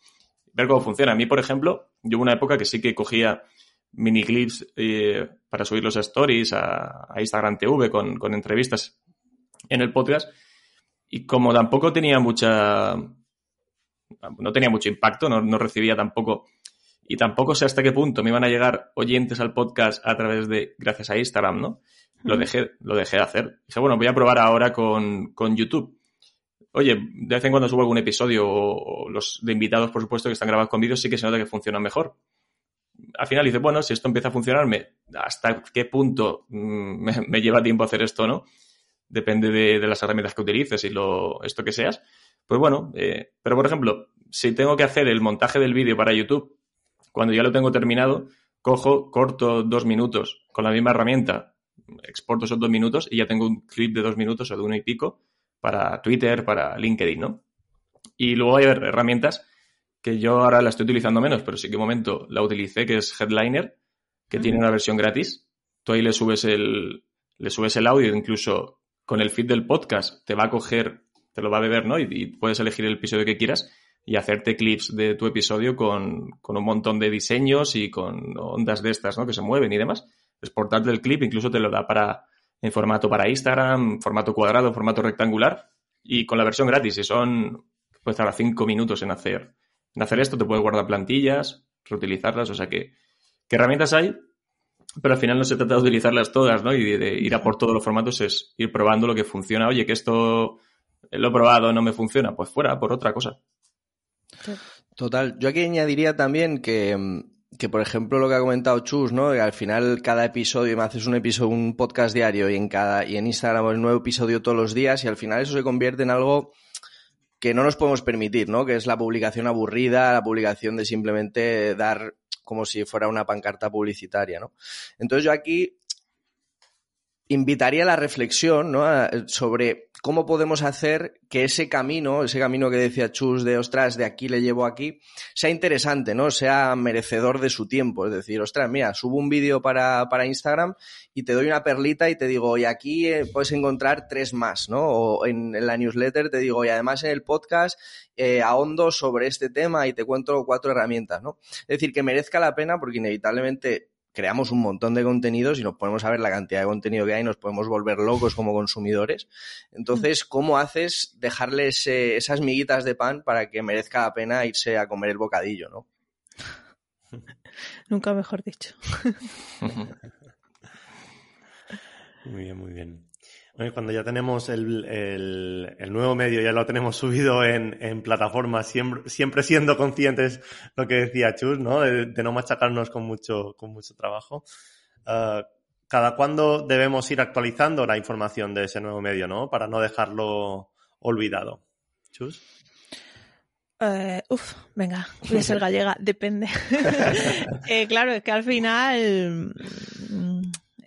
S4: ver cómo funciona. A mí, por ejemplo, yo hubo una época que sí que cogía mini clips eh, para subirlos a Stories, a, a Instagram TV con, con, entrevistas en el podcast y como tampoco tenía mucha... no tenía mucho impacto, no, no recibía tampoco... Y tampoco sé hasta qué punto me iban a llegar oyentes al podcast a través de, gracias a Instagram, ¿no? Lo dejé, lo dejé de hacer. Dije, bueno, voy a probar ahora con, con YouTube. Oye, de vez en cuando subo algún episodio o, los de invitados, por supuesto, que están grabados con vídeos, sí que se nota que funcionan mejor. Al final dice, bueno, si esto empieza a funcionarme, ¿hasta qué punto me, me lleva tiempo hacer esto, no? Depende de, de, las herramientas que utilices y lo, esto que seas. Pues bueno, eh, pero por ejemplo, si tengo que hacer el montaje del vídeo para YouTube, cuando ya lo tengo terminado, cojo, corto dos minutos con la misma herramienta, exporto esos dos minutos y ya tengo un clip de dos minutos o de uno y pico para Twitter, para LinkedIn, ¿no? Y luego hay herramientas que yo ahora la estoy utilizando menos, pero sí que un momento la utilicé, que es Headliner, que uh -huh. tiene una versión gratis. Tú ahí le subes el, le subes el audio, incluso con el feed del podcast te va a coger, te lo va a beber, ¿no? Y, y puedes elegir el episodio que quieras y hacerte clips de tu episodio con, con un montón de diseños y con ondas de estas, ¿no? Que se mueven y demás exportarte el clip, incluso te lo da para en formato para Instagram, formato cuadrado, formato rectangular y con la versión gratis, si son puedes tardar cinco minutos en hacer en hacer esto, te puedes guardar plantillas, reutilizarlas, o sea que qué herramientas hay, pero al final no se trata de utilizarlas todas, ¿no? Y de, de ir a por todos los formatos es ir probando lo que funciona. Oye, que esto lo he probado, no me funciona, pues fuera por otra cosa.
S5: Total. Yo aquí añadiría también que que por ejemplo lo que ha comentado Chus, ¿no? Al final cada episodio, me haces un episodio, un podcast diario y en cada, y en Instagram un nuevo episodio todos los días y al final eso se convierte en algo que no nos podemos permitir, ¿no? Que es la publicación aburrida, la publicación de simplemente dar como si fuera una pancarta publicitaria, ¿no? Entonces yo aquí invitaría a la reflexión, ¿no? Sobre cómo podemos hacer que ese camino, ese camino que decía Chus de, ostras, de aquí le llevo aquí, sea interesante, ¿no? Sea merecedor de su tiempo. Es decir, ostras, mira, subo un vídeo para, para Instagram y te doy una perlita y te digo, y aquí eh, puedes encontrar tres más, ¿no? O en, en, la newsletter te digo, y además en el podcast eh, ahondo sobre este tema y te cuento cuatro herramientas, ¿no? Es decir, que merezca la pena porque inevitablemente creamos un montón de contenidos y nos ponemos a ver la cantidad de contenido que hay y nos podemos volver locos como consumidores. Entonces, ¿cómo haces dejarles eh, esas miguitas de pan para que merezca la pena irse a comer el bocadillo, no?
S3: Nunca mejor dicho.
S2: muy bien, muy bien. Bueno, cuando ya tenemos el, el, el, nuevo medio, ya lo tenemos subido en, en plataformas, siempre, siempre, siendo conscientes, lo que decía Chus, ¿no? De, de no machacarnos con mucho, con mucho trabajo. Uh, ¿Cada cuándo debemos ir actualizando la información de ese nuevo medio, ¿no? Para no dejarlo olvidado. Chus.
S3: Uh, uf, venga, voy a ser gallega, depende. eh, claro, es que al final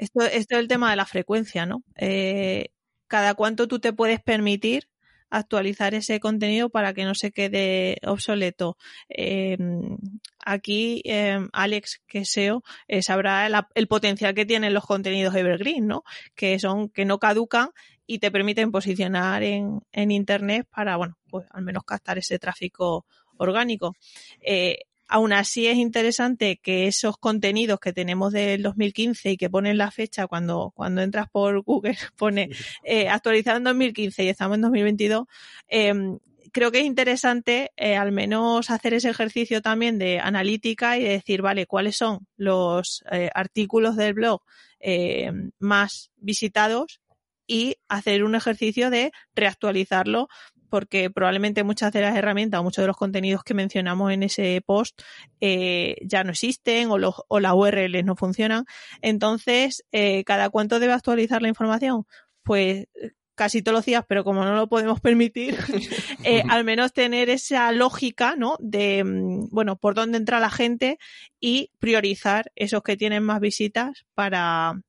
S3: esto, esto es el tema de la frecuencia, ¿no? Eh, cada cuánto tú te puedes permitir actualizar ese contenido para que no se quede obsoleto. Eh, aquí eh, Alex, que SEO, sabrá el, potencial que tienen los contenidos evergreen, ¿no? Que son, que no caducan y te permiten posicionar en, en internet para, bueno, pues al menos captar ese tráfico orgánico. Aún así es interesante que esos contenidos que tenemos del 2015 y que ponen la fecha cuando, cuando entras por Google, pone eh, actualizado en 2015 y estamos en 2022, em, creo que es interesante eh, al menos hacer ese ejercicio también de analítica y decir, vale, cuáles son los eh, artículos del blog eh, más visitados y hacer un ejercicio de reactualizarlo porque probablemente muchas de las herramientas o muchos de los contenidos que mencionamos en ese post ya no existen o, los, o las URLs no funcionan. Entonces, ¿cada cuánto debe actualizar la información? Pues casi todos los días, pero como no lo podemos permitir, eh, al menos tener esa lógica, ¿no? De, mm, bueno, por dónde entra la gente y priorizar esos que tienen más visitas para,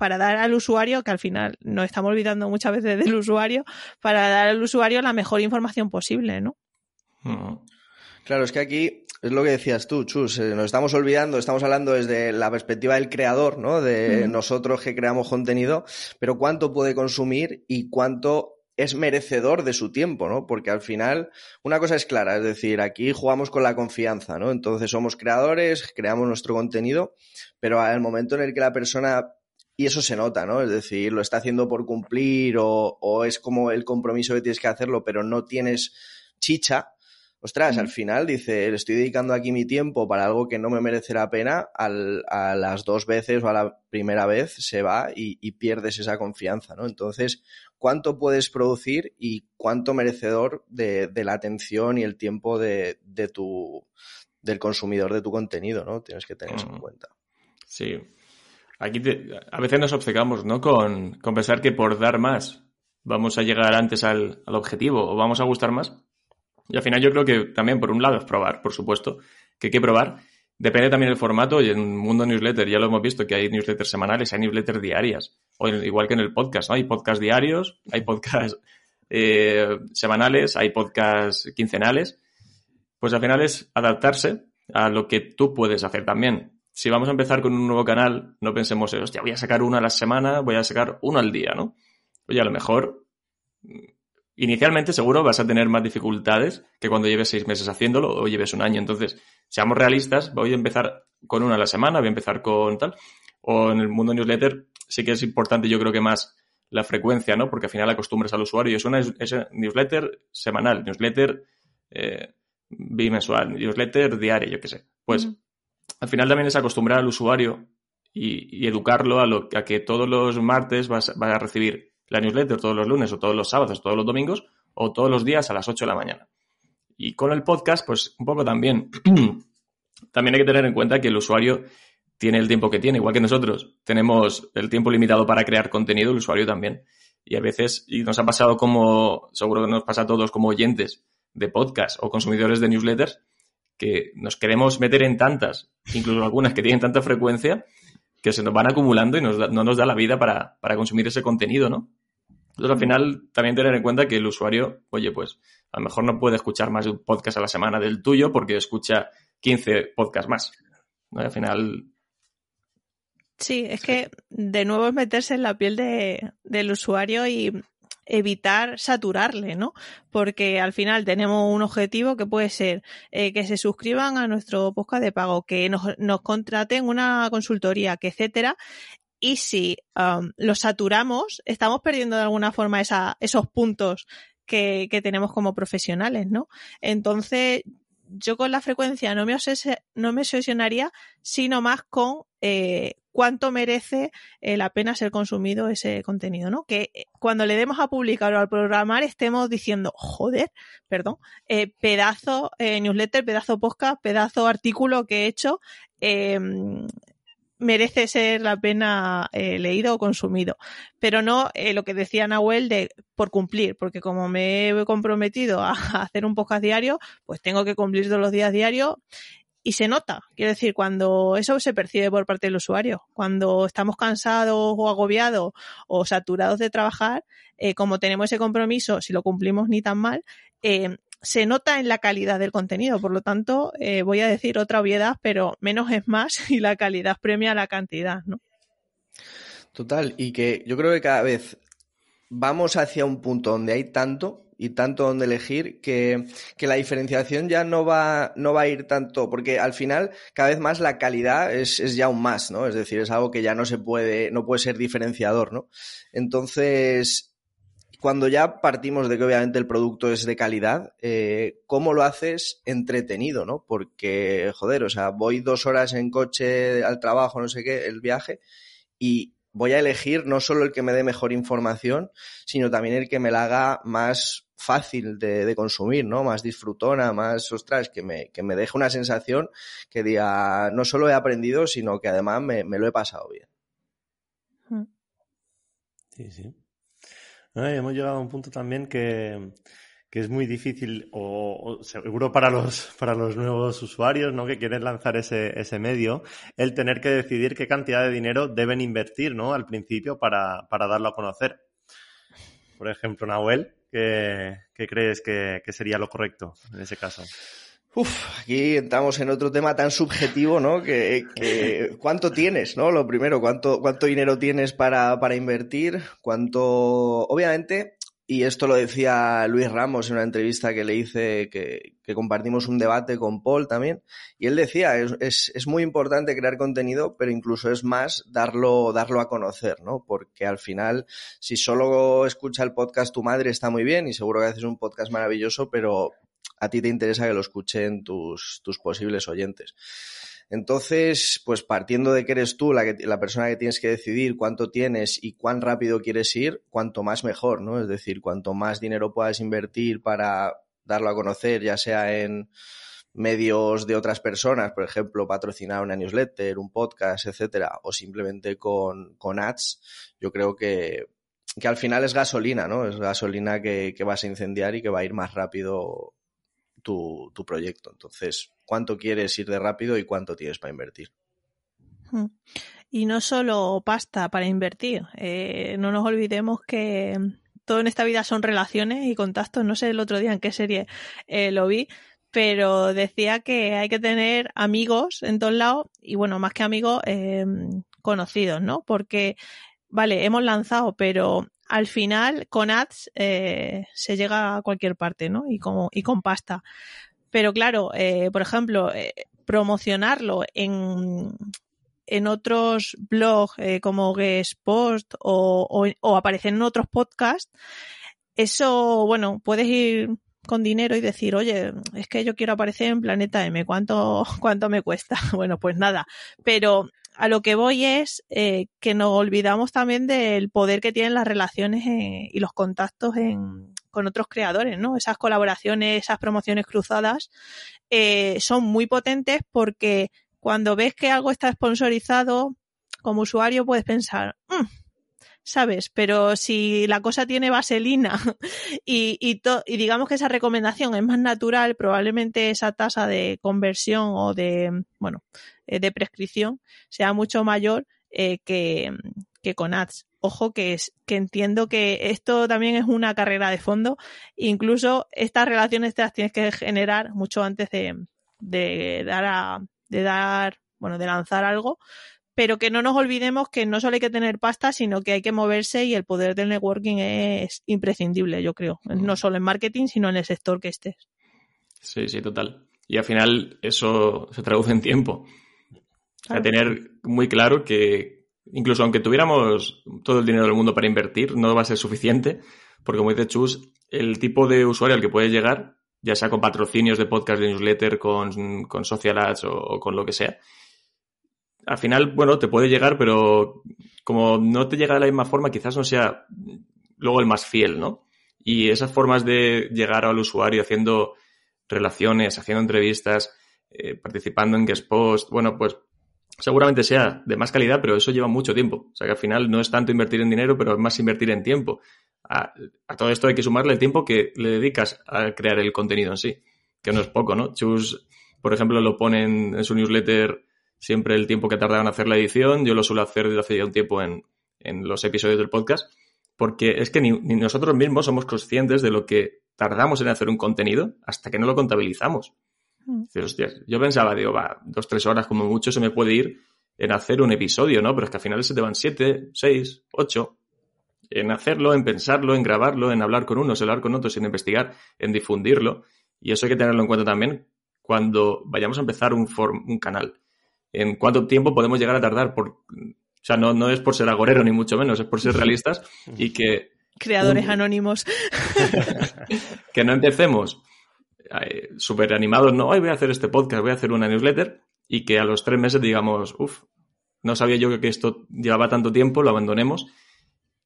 S3: para dar al usuario, que al final nos estamos olvidando muchas veces del usuario, para dar al usuario la mejor información posible, ¿no?
S5: Mm. Claro, es que aquí es lo que decías tú, Chus, eh, nos estamos olvidando, estamos hablando desde la perspectiva del creador, ¿no? De nosotros que creamos contenido, pero cuánto puede consumir y cuánto es merecedor de su tiempo, ¿no? Porque al final, una cosa es clara, es decir, aquí jugamos con la confianza, ¿no? Entonces somos creadores, creamos nuestro contenido, pero al momento en el que la persona y eso se nota, ¿no? Es decir, lo está haciendo por cumplir o, o, es como el compromiso que tienes que hacerlo, pero no tienes chicha, ostras, al final dice, le estoy dedicando aquí mi tiempo para algo que no me merece la pena, al, a las dos veces o a la primera vez se va y, pierdes esa confianza, ¿no? Entonces, ¿cuánto puedes producir y cuánto merecedor de, la atención y el tiempo de, tu, del consumidor de tu contenido, ¿no? Tienes que tener eso en mm. cuenta.
S4: Sí. Aquí a veces nos obcecamos, ¿no? Con, pensar que por dar más vamos a llegar antes al, objetivo o vamos a gustar más y al final yo creo que también, por un lado, es probar, por supuesto, que hay que probar. Depende también del formato y en mundo newsletter ya lo hemos visto que hay newsletters semanales, hay newsletters diarias, o igual que en el podcast, ¿no? Hay podcast diarios, hay podcast eh, semanales, hay podcast quincenales. Pues al final es adaptarse a lo que tú puedes hacer también. Si vamos a empezar con un nuevo canal, no pensemos, hostia, voy a sacar uno a la semana, voy a sacar uno al día, ¿no? Oye, a lo mejor inicialmente seguro vas a tener más dificultades que cuando lleves seis meses haciéndolo o lleves un año. Entonces, seamos realistas, voy a empezar con una a la semana, voy a empezar con tal. O en el mundo newsletter sí que es importante, yo creo que más la frecuencia, ¿no? Porque al final acostumbras al usuario. Es una newsletter semanal, newsletter eh, bimensual, newsletter diaria, yo qué sé. Pues al final también es acostumbrar al usuario y, educarlo a, lo, a que todos los martes vas, a recibir la newsletter todos los lunes o todos los sábados, todos los domingos o todos los días a las 8 de la mañana. Y con el podcast, pues un poco también. también hay que tener en cuenta que el usuario tiene el tiempo que tiene, igual que nosotros. Tenemos el tiempo limitado para crear contenido, el usuario también. Y a veces, y nos ha pasado como, seguro que nos pasa a todos como oyentes de podcast o consumidores de newsletters, que nos queremos meter en tantas, incluso algunas que tienen tanta frecuencia, que se nos van acumulando y no nos da la vida para, para consumir ese contenido, ¿no? Entonces, al final, también tener en cuenta que el usuario, oye, pues a lo mejor no puede escuchar más de un podcast a la semana del tuyo porque escucha 15 podcasts más. Al final.
S3: Sí, es que de nuevo es meterse en la piel de, del usuario y evitar saturarle, ¿no? Porque al final tenemos un objetivo que puede ser eh, que se suscriban a nuestro podcast de pago, que nos, nos contraten una consultoría, que etcétera, y si um, los saturamos, estamos perdiendo de alguna forma esos puntos que, tenemos como profesionales, ¿no? Entonces, yo con la frecuencia no me, no me obsesionaría, sino más con eh, cuánto merece eh, la pena ser consumido ese contenido, ¿no? Que eh, cuando le demos a publicar o al programar estemos diciendo, joder, perdón, eh, pedazo newsletter, pedazo podcast, pedazo artículo que he hecho, em, merece ser la pena eh, leído o consumido. Pero no eh, lo que decía Nahuel de por cumplir, porque como me he comprometido a, hacer un podcast diario, pues tengo que cumplir todos los días diarios y se nota. Quiero decir, cuando eso se percibe por parte del usuario, cuando estamos cansados o agobiados o saturados de trabajar, eh, como tenemos ese compromiso, si lo cumplimos ni tan mal, eh, se nota en la calidad del contenido. Por lo tanto, eh, voy a decir otra obviedad, pero menos es más y la calidad premia la cantidad, ¿no?
S5: Total, y que yo creo que cada vez vamos hacia un punto donde hay tanto y tanto donde elegir que, que, la diferenciación ya no va, no va a ir tanto, porque al final cada vez más la calidad es, es, ya un más, ¿no? Es decir, es algo que ya no se puede, no puede ser diferenciador, ¿no? Entonces, cuando ya partimos de que obviamente el producto es de calidad, eh, ¿cómo lo haces entretenido, no? Porque, joder, o sea, voy dos horas en coche al trabajo, no sé qué, el viaje, y voy a elegir no solo el que me dé mejor información, sino también el que me la haga más fácil de, consumir, ¿no? Más disfrutona, más, ostras, que me, que me deje una sensación que diga, no solo he aprendido, sino que además me, me lo he pasado bien.
S2: Hmm. Sí, sí. hemos llegado a un punto también que, que es muy difícil, o, seguro para los, para los nuevos usuarios ¿no? que quieren lanzar ese, ese medio, el tener que decidir qué cantidad de dinero deben invertir ¿no? al principio para, para darlo a conocer. Por ejemplo, Nahuel, ¿qué, crees que, sería lo correcto en ese caso?
S5: Uf, aquí entramos en otro tema tan subjetivo, ¿no? Que, que cuánto tienes, ¿no? Lo primero, cuánto, cuánto dinero tienes para, para invertir, cuánto, obviamente, y esto lo decía Luis Ramos en una entrevista que le hice, que, compartimos un debate con Paul también. Y él decía, es, es, muy importante crear contenido, pero incluso es más darlo, darlo a conocer, ¿no? Porque al final, si solo escucha el podcast tu madre está muy bien y seguro que haces un podcast maravilloso, pero a ti te interesa que lo escuchen tus, tus posibles oyentes. Entonces, pues partiendo de que eres tú la, la persona que tienes que decidir cuánto tienes y cuán rápido quieres ir, cuanto más mejor, ¿no? Es decir, cuanto más dinero puedas invertir para darlo a conocer, ya sea en medios de otras personas, por ejemplo, patrocinar una newsletter, un podcast, etcétera, o simplemente con, con ads, yo creo que, que al final es gasolina, ¿no? Es gasolina que, que vas a incendiar y que va a ir más rápido tu, proyecto. Entonces, ¿cuánto quieres ir de rápido y cuánto tienes para invertir?
S3: Hmm. Y no solo pasta para invertir. Eh, no nos olvidemos que todo en esta vida son relaciones y contactos. No sé el otro día en qué serie eh, lo vi, pero decía que hay que tener amigos en todos lados y bueno, más que amigos, eh, conocidos, ¿no? Porque, vale, hemos lanzado, pero al final con ads eh, se llega a cualquier parte, ¿no? Y, como, y con pasta. Pero claro, eh, por ejemplo, eh, promocionarlo en, en otros blogs eh, como Guest Post o, o, o, aparecer en otros podcasts, eso, bueno, puedes ir con dinero y decir, oye, es que yo quiero aparecer en Planeta M, ¿cuánto, cuánto me cuesta? Bueno, pues nada, pero a lo que voy es eh, que nos olvidamos también del poder que tienen las relaciones eh, y los contactos con otros creadores, ¿no? Esas colaboraciones, esas promociones cruzadas eh, son muy potentes porque cuando ves que algo está sponsorizado, como usuario puedes pensar, mmm, ¿sabes? Pero si la cosa tiene vaselina y, digamos que esa recomendación es más natural, probablemente esa tasa de conversión o de, bueno, de prescripción sea mucho mayor eh, que, que con ads. Ojo que, es, que entiendo que esto también es una carrera de fondo. Incluso estas relaciones te las tienes que generar mucho antes de, de dar a, de dar, bueno, de lanzar algo. Pero que no nos olvidemos que no solo hay que tener pasta, sino que hay que moverse y el poder del networking es imprescindible, yo creo. No solo en marketing, sino en el sector que estés.
S4: Sí, sí, total. Y al final eso se traduce en tiempo. A tener muy claro que incluso aunque tuviéramos todo el dinero del mundo para invertir, no va a ser suficiente, porque como dice Chus, el tipo de usuario al que puedes llegar, ya sea con patrocinios de podcast, de newsletter, con, con social ads o, o, con lo que sea, al final, bueno, te puede llegar, pero como no te llega de la misma forma, quizás no sea luego el más fiel, ¿no? Y esas formas de llegar al usuario haciendo relaciones, haciendo entrevistas, eh, participando en guest post, bueno, pues seguramente sea de más calidad, pero eso lleva mucho tiempo. O sea que al final no es tanto invertir en dinero, pero es más invertir en tiempo. A, a, todo esto hay que sumarle el tiempo que le dedicas a crear el contenido en sí, que no es poco, ¿no? Chus, por ejemplo, lo pone en, su newsletter siempre el tiempo que tardaron en hacer la edición. Yo lo suelo hacer desde hace ya un tiempo en, en los episodios del podcast, porque es que ni, ni, nosotros mismos somos conscientes de lo que tardamos en hacer un contenido hasta que no lo contabilizamos. Dices, hostias, yo pensaba, digo, va, dos, tres horas como mucho se me puede ir en hacer un episodio, ¿no? Pero es que al final se te van siete, seis, ocho. en hacerlo, en pensarlo, en grabarlo, en hablar con unos, en hablar con otros, en investigar, en difundirlo. Y eso hay que tenerlo en cuenta también cuando vayamos a empezar un, un canal. En cuánto tiempo podemos llegar a tardar. Por, o sea, no, no es por ser agorero ni mucho menos, es por ser realistas y que...
S3: Creadores anónimos.
S4: que no empecemos eh, súper animados, no, hoy voy a hacer este podcast, voy a hacer una newsletter y que a los tres meses digamos, uff, no sabía yo que esto llevaba tanto tiempo, lo abandonemos,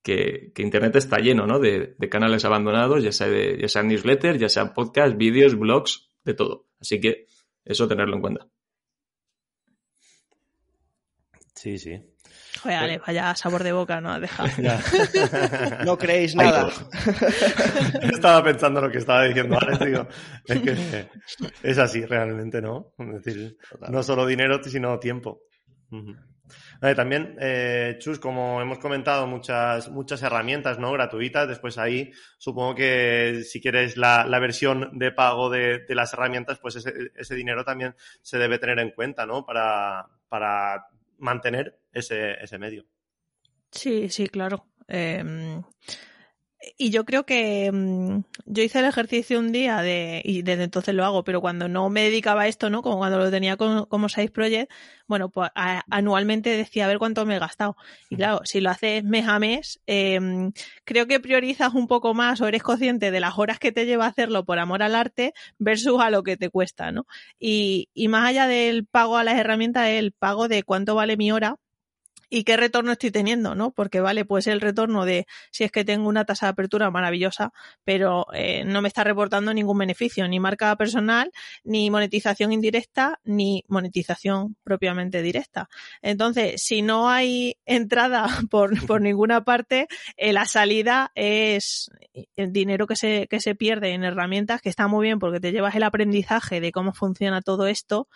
S4: que, Internet está lleno ¿no? de, canales abandonados, ya sea, de, ya sea newsletters, ya sea podcast, vídeos, blogs, de todo. Así que eso tenerlo en cuenta.
S2: Sí, sí.
S3: Joder, vaya sabor de boca, ¿no? Deja.
S5: no creéis nada.
S2: estaba pensando lo que estaba diciendo Alex, digo, es que es así realmente, ¿no? Es decir, no solo dinero, sino tiempo. también, eh, Chus, como hemos comentado, muchas, muchas herramientas ¿no? gratuitas. Después ahí supongo que si quieres la, versión de pago de, las herramientas, pues ese, ese, dinero también se debe tener en cuenta, ¿no? Para, para mantener ese, ese medio.
S3: Sí, sí, claro. Em, y yo creo que mm, yo hice el ejercicio un día de, y desde entonces lo hago, pero cuando no me dedicaba a esto, ¿no? Como cuando lo tenía como, Side Project, bueno, pues anualmente decía a ver cuánto me he gastado. Y claro, si lo haces mes a mes, em, creo que priorizas un poco más o eres consciente de las horas que te lleva hacerlo por amor al arte versus a lo que te cuesta, ¿no? Y, y más allá del pago a las herramientas, el pago de cuánto vale mi hora y qué retorno estoy teniendo, ¿no? Porque vale, pues el retorno de si es que tengo una tasa de apertura maravillosa, pero eh, no me está reportando ningún beneficio, ni marca personal, ni monetización indirecta, ni monetización propiamente directa. Entonces, si no hay entrada por, por ninguna parte, eh, la salida es el dinero que se, que se pierde en herramientas, que está muy bien porque te llevas el aprendizaje de cómo funciona todo esto,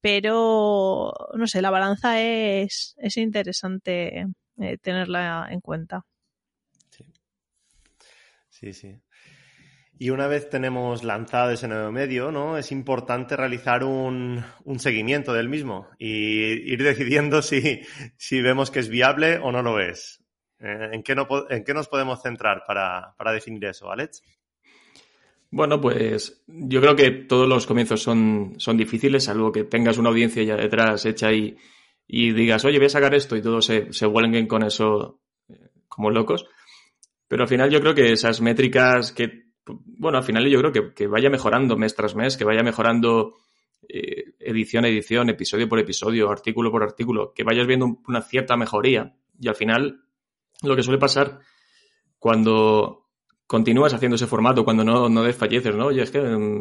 S3: pero no sé, la balanza es, es interesante eh, tenerla en cuenta.
S2: Sí. sí. Y una vez tenemos lanzado ese nuevo medio, ¿no? Es importante realizar un, un seguimiento del mismo y ir decidiendo si, si, vemos que es viable o no lo es. Eh, ¿En, qué no, ¿En qué nos podemos centrar para, para definir eso, Alex?
S4: Bueno, pues yo creo que todos los comienzos son, son difíciles, salvo que tengas una audiencia ya detrás hecha y, y digas, oye, voy a sacar esto y todos se, se vuelven con eso eh, como locos. Pero al final yo creo que esas métricas que, bueno, al final yo creo que, que vaya mejorando mes tras mes, que vaya mejorando eh, edición a edición, episodio por episodio, artículo por artículo, que vayas viendo una cierta mejoría. Y al final lo que suele pasar cuando continúas haciendo ese formato cuando no, no desfalleces, ¿no? Oye, es que,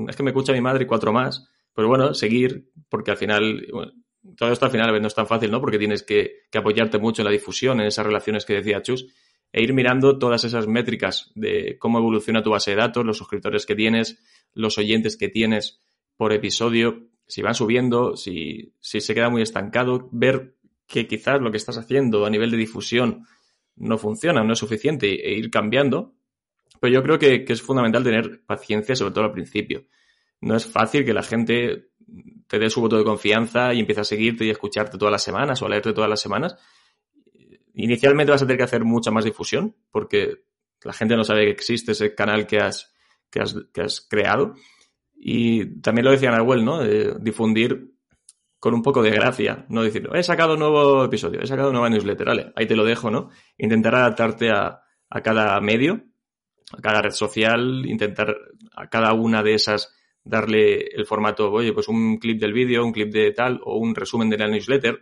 S4: es que me escucha mi madre y cuatro más. Pero bueno, seguir, porque al final, todo esto al final no es tan fácil, ¿no? Porque tienes que, que, apoyarte mucho en la difusión, en esas relaciones que decía Chus, e ir mirando todas esas métricas de cómo evoluciona tu base de datos, los suscriptores que tienes, los oyentes que tienes por episodio, si van subiendo, si, si se queda muy estancado, ver que quizás lo que estás haciendo a nivel de difusión no funciona, no es suficiente e ir cambiando pero yo creo que, es fundamental tener paciencia, sobre todo al principio. No es fácil que la gente te dé su voto de confianza y empiece a seguirte y escucharte todas las semanas o a leerte todas las semanas. Inicialmente vas a tener que hacer mucha más difusión porque la gente no sabe que existe ese canal que has, que has, creado. Y también lo decía Nahuel, ¿no? De difundir con un poco de gracia, no decir, he sacado un nuevo episodio, he sacado nueva newsletter, vale, ahí te lo dejo, ¿no? Intentar adaptarte a, a cada medio a cada red social, intentar a cada una de esas darle el formato, oye, pues un clip del vídeo, un clip de tal o un resumen de la newsletter.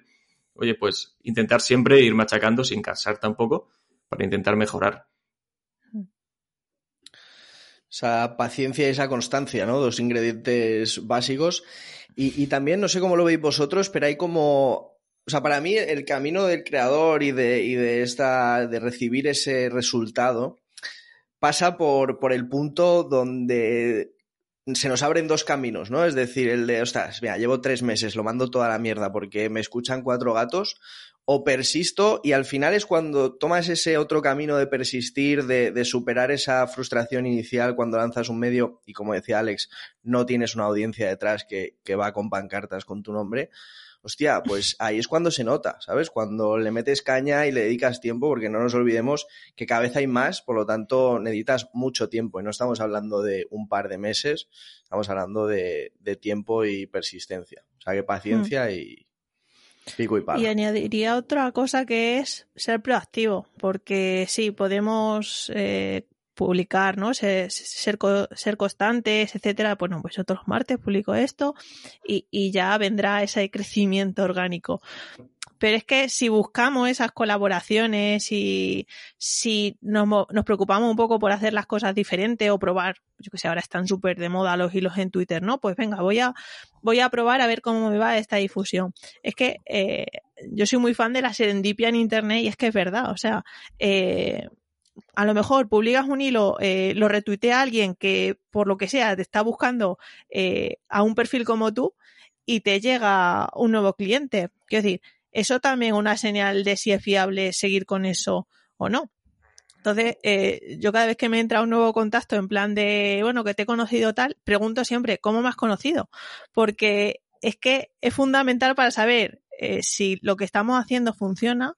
S4: Oye, pues intentar siempre ir machacando sin cansar tampoco para intentar mejorar.
S5: Esa paciencia y esa constancia, ¿no? Dos ingredientes básicos. Y, y también, no sé cómo lo veis vosotros, pero hay como o sea, para mí el camino del creador y de, y de esta, de recibir ese resultado, pasa por, por el punto donde se nos abren dos caminos, ¿no? Es decir, el de, ostras, mira, llevo tres meses, lo mando toda la mierda porque me escuchan cuatro gatos, o persisto y al final es cuando tomas ese otro camino de persistir, de, de, superar esa frustración inicial cuando lanzas un medio y como decía Alex, no tienes una audiencia detrás que, que va con pancartas con tu nombre, hostia, pues ahí es cuando se nota, ¿sabes? Cuando le metes caña y le dedicas tiempo, porque no nos olvidemos que cada vez hay más, por lo tanto necesitas mucho tiempo y no estamos hablando de un par de meses, estamos hablando de, tiempo y persistencia. O sea, que paciencia mm. y, Pico y,
S3: y añadiría otra cosa que es ser proactivo, porque sí, podemos eh, publicar, ¿no? Ser, ser, ser, constantes, etcétera. Bueno, pues otros martes publico esto y, y ya vendrá ese crecimiento orgánico. Pero es que si buscamos esas colaboraciones y si nos, nos, preocupamos un poco por hacer las cosas diferentes o probar, yo que sé, ahora están súper de moda los hilos en Twitter, ¿no? Pues venga, voy a, voy a probar a ver cómo me va esta difusión. Es que eh, yo soy muy fan de la serendipia en Internet y es que es verdad, o sea, eh, a lo mejor publicas un hilo, eh, lo retuitea alguien que por lo que sea te está buscando eh, a un perfil como tú y te llega un nuevo cliente. Quiero decir, eso también es una señal de si es fiable seguir con eso o no. Entonces, eh, yo cada vez que me entra un nuevo contacto en plan de, bueno, que te he conocido tal, pregunto siempre, ¿cómo me has conocido? Porque es que es fundamental para saber si lo que estamos haciendo funciona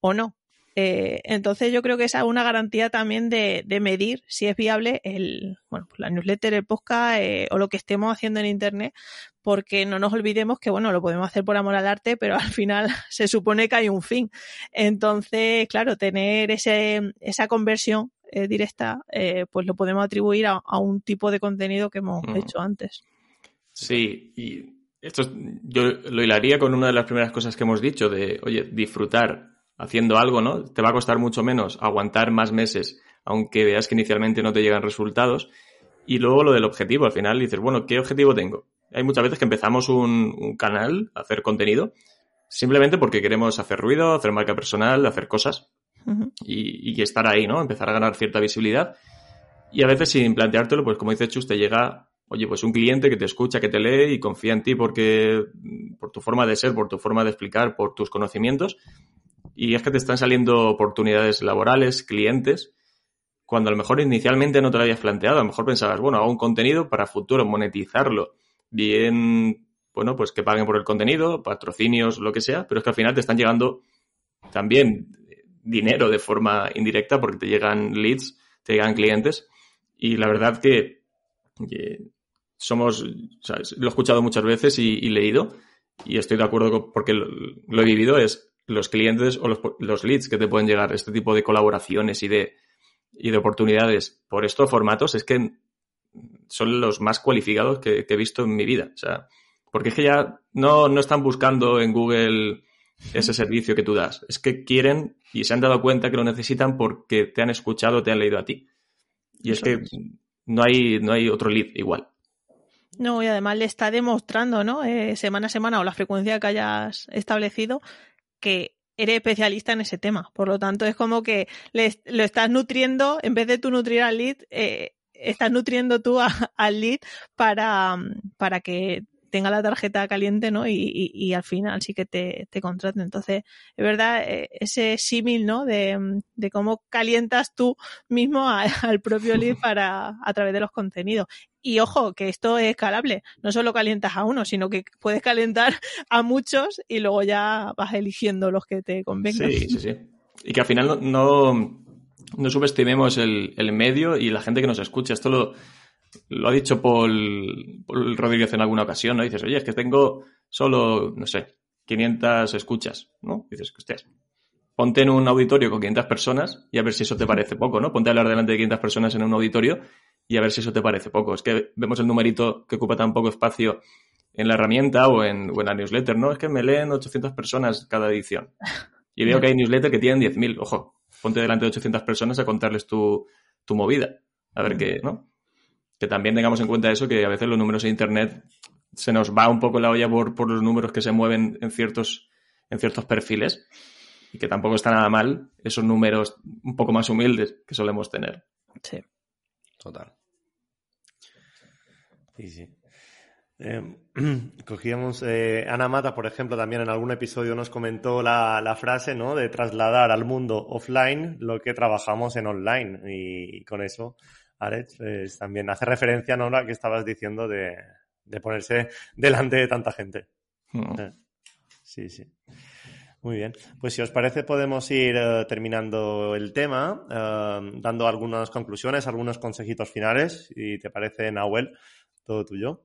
S3: o no. Eh, entonces yo creo que esa es una garantía también de, medir si es viable el, bueno, pues la newsletter, el podcast eh, o lo que estemos haciendo en internet, porque no nos olvidemos que bueno, lo podemos hacer por amor al arte, pero al final se supone que hay un fin. Entonces, claro, tener ese, esa conversión eh, directa, pues lo podemos atribuir a, un tipo de contenido que hemos hecho antes.
S4: Sí, y esto yo lo hilaría con una de las primeras cosas que hemos dicho de, oye, disfrutar haciendo algo, ¿no? Te va a costar mucho menos aguantar más meses, aunque veas que inicialmente no te llegan resultados. Y luego lo del objetivo, al final dices, bueno, ¿qué objetivo tengo? Hay muchas veces que empezamos un, canal, a hacer contenido, simplemente porque queremos hacer ruido, hacer marca personal, hacer cosas y, y, estar ahí, ¿no? Empezar a ganar cierta visibilidad. Y a veces sin planteártelo, pues como dice Chus, te llega, oye, pues un cliente que te escucha, que te lee y confía en ti porque, por tu forma de ser, por tu forma de explicar, por tus conocimientos y es que te están saliendo oportunidades laborales, clientes, cuando a lo mejor inicialmente no te lo habías planteado. A lo mejor pensabas, bueno, hago un contenido para futuro, monetizarlo. Bien, bueno, pues que paguen por el contenido, patrocinios, lo que sea, pero es que al final te están llegando también dinero de forma indirecta porque te llegan leads, te llegan clientes. Y la verdad que, somos, lo he escuchado muchas veces y, leído y estoy de acuerdo porque lo he vivido, es los clientes o los, leads que te pueden llegar, este tipo de colaboraciones y de, y de oportunidades por estos formatos es que son los más cualificados que, he visto en mi vida. O sea, porque es que ya no, no están buscando en Google ese servicio que tú das. Es que quieren y se han dado cuenta que lo necesitan porque te han escuchado, te han leído a ti. Y es que no hay, no hay otro lead igual.
S3: No, y además le está demostrando, ¿no? Eh, semana a semana o la frecuencia que hayas establecido, que eres especialista en ese tema. Por lo tanto, es como que le, lo estás nutriendo, en vez de tú nutrir al lead, eh, estás nutriendo tú al lead para, para que tenga la tarjeta caliente, ¿no? Y, y, al final sí que te, te contraten. Entonces, es verdad, eh, ese símil, ¿no? De, de, cómo calientas tú mismo al propio lead para, a través de los contenidos. Y ojo, que esto es escalable. No solo calientas a uno, sino que puedes calentar a muchos y luego ya vas eligiendo los que te convengan.
S4: Sí, sí, sí. Y que al final no, no, subestimemos el, el medio y la gente que nos escucha. Esto lo, lo ha dicho Paul, Rodríguez en alguna ocasión, ¿no? Dices, oye, es que tengo solo, no sé, 500 escuchas, ¿no? Dices, hostias, ponte en un auditorio con 500 personas y a ver si eso te parece poco, ¿no? Ponte a hablar delante de 500 personas en un auditorio y a ver si eso te parece poco. Es que vemos el numerito que ocupa tan poco espacio en la herramienta o en, o en la newsletter, ¿no? Es que me leen 800 personas cada edición. Y veo que hay newsletter que tienen 10.000. Ojo, ponte delante de 800 personas a contarles tu, tu movida. A ver qué, ¿no? que también tengamos en cuenta eso, que a veces los números de Internet se nos va un poco la olla por, por los números que se mueven en ciertos, en ciertos perfiles y que tampoco está nada mal esos números un poco más humildes que solemos tener.
S3: Sí.
S5: Total.
S2: Sí, sí. Em, cogíamos, eh, Ana Mata, por ejemplo, también en algún episodio nos comentó la, la, frase, ¿no? De trasladar al mundo offline lo que trabajamos en online. Y con eso Alex, pues, también hace referencia ¿no? a lo que estabas diciendo de, ponerse delante de tanta gente.
S4: Hmm.
S2: Sí, sí. Muy bien. Pues si os parece, podemos ir eh, terminando el tema, eh, dando algunas conclusiones, algunos consejitos finales. Y te parece, Nahuel, todo tuyo.